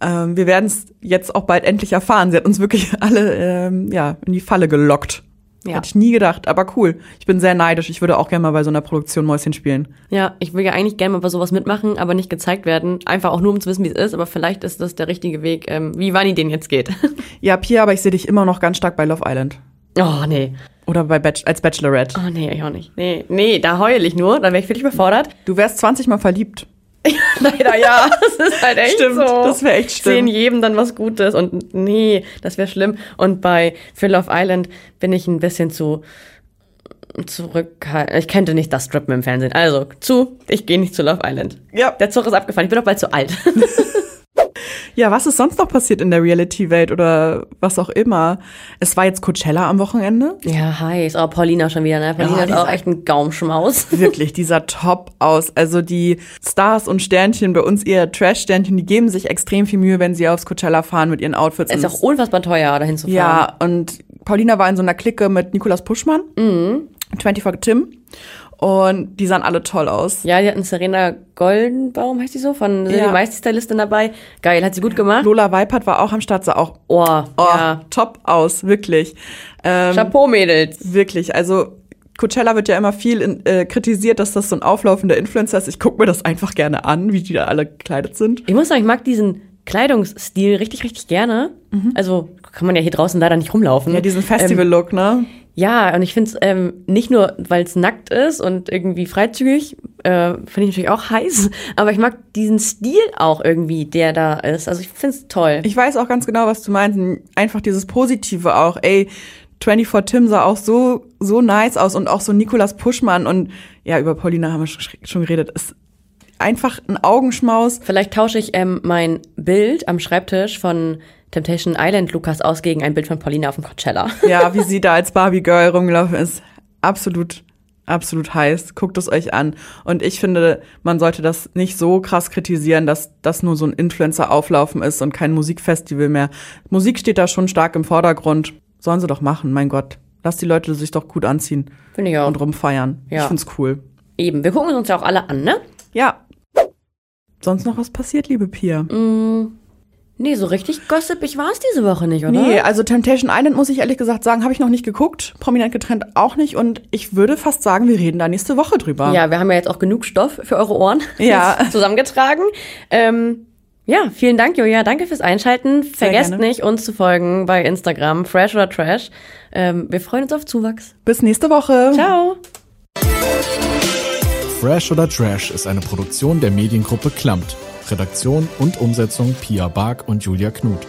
Ähm, wir werden es jetzt auch bald endlich erfahren. Sie hat uns wirklich alle ähm, ja, in die Falle gelockt. Ja. Hätte ich nie gedacht, aber cool. Ich bin sehr neidisch. Ich würde auch gerne mal bei so einer Produktion Mäuschen spielen. ja, ich will ja eigentlich gerne mal bei sowas mitmachen, aber nicht gezeigt werden. Einfach auch nur, um zu wissen, wie es ist, aber vielleicht ist das der richtige Weg, ähm, wie Wanni den jetzt geht. Ja, Pia, aber ich sehe dich immer noch ganz stark bei Love Island. oh, nee. Oder bei Bach als Bachelorette. Oh nee, ich auch nicht. Nee, nee, da heul ich nur, dann wäre ich völlig überfordert. Du wärst 20 Mal verliebt. Leider ja, das ist halt echt Stimmt, so. das wär echt Sehen schlimm. jedem dann was Gutes und nee, das wäre schlimm. Und bei Phil of Island bin ich ein bisschen zu zurückhaltend. Ich könnte nicht das strippen im Fernsehen. Also, zu, ich gehe nicht zu Love Island. Ja. Der Zug ist abgefahren, ich bin doch bald zu alt. Ja, was ist sonst noch passiert in der Reality-Welt oder was auch immer? Es war jetzt Coachella am Wochenende. ja, heiß. Oh, Paulina schon wieder, ne? Paulina Ja, ist auch ist echt ein Gaumschmaus. Wirklich, dieser Top aus. Also die Stars und Sternchen, bei uns eher Trash-Sternchen, die geben sich extrem viel Mühe, wenn sie aufs Coachella fahren mit ihren Outfits. Ist auch unfassbar teuer, dahin zu fahren. ja, und Paulina war in so einer Clique mit Nikolas Puschmann, Mhm. 24 Tim. Und die sahen alle toll aus. Ja, die hatten Serena Goldenbaum, heißt die so, von Ja. Die Stylistin dabei. Geil, hat sie gut gemacht. Lola Weipert war auch am Start, sah auch Oh, oh, ja. top aus, wirklich. Ähm, Chapeau, Mädels. Wirklich, also Coachella wird ja immer viel in, äh, kritisiert, dass das so ein auflaufender Influencer ist. Ich gucke mir das einfach gerne an, wie die da alle gekleidet sind. Ich muss sagen, ich mag diesen Kleidungsstil richtig, richtig gerne. Also kann man ja hier draußen leider nicht rumlaufen. Ja, diesen Festival-Look, ne? Ja, und ich finde es ähm, nicht nur, weil es nackt ist und irgendwie freizügig, äh, finde ich natürlich auch heiß, aber ich mag diesen Stil auch irgendwie, der da ist. Also ich finde es toll. Ich weiß auch ganz genau, was du meinst. Einfach dieses Positive auch. Ey, 24 Tim sah auch so, so nice aus und auch so Nikolas Puschmann und ja, über Paulina haben wir schon, schon geredet. Ist einfach ein Augenschmaus. Vielleicht tausche ich ähm, mein Bild am Schreibtisch von Temptation Island Lukas aus gegen ein Bild von Paulina auf dem Coachella. Ja, wie sie da als Barbie Girl rumgelaufen ist. Absolut, absolut heiß. Guckt es euch an. Und ich finde, man sollte das nicht so krass kritisieren, dass das nur so ein Influencer-Auflaufen ist und kein Musikfestival mehr. Musik steht da schon stark im Vordergrund. Sollen sie doch machen, mein Gott. Lass die Leute sich doch gut anziehen Finde ich auch. und rumfeiern. Ja. Ich find's cool. Eben. Wir gucken uns ja auch alle an, ne? Ja. Sonst noch was passiert, liebe Pia? Nee, so richtig gossipig war es diese Woche nicht, oder? Nee, also Temptation Island muss ich ehrlich gesagt sagen, habe ich noch nicht geguckt. Prominent getrennt auch nicht. Und ich würde fast sagen, wir reden da nächste Woche drüber. Ja, wir haben ja jetzt auch genug Stoff für eure Ohren Ja. zusammengetragen. Ähm, ja, vielen Dank, Julia. Danke fürs Einschalten. Vergesst gerne. nicht, uns zu folgen bei Instagram, Fresh oder Trash. Ähm, wir freuen uns auf Zuwachs. Bis nächste Woche. Ciao. Fresh oder Trash ist eine Produktion der Mediengruppe Klammt. Redaktion und Umsetzung Pia Bark und Julia Knuth.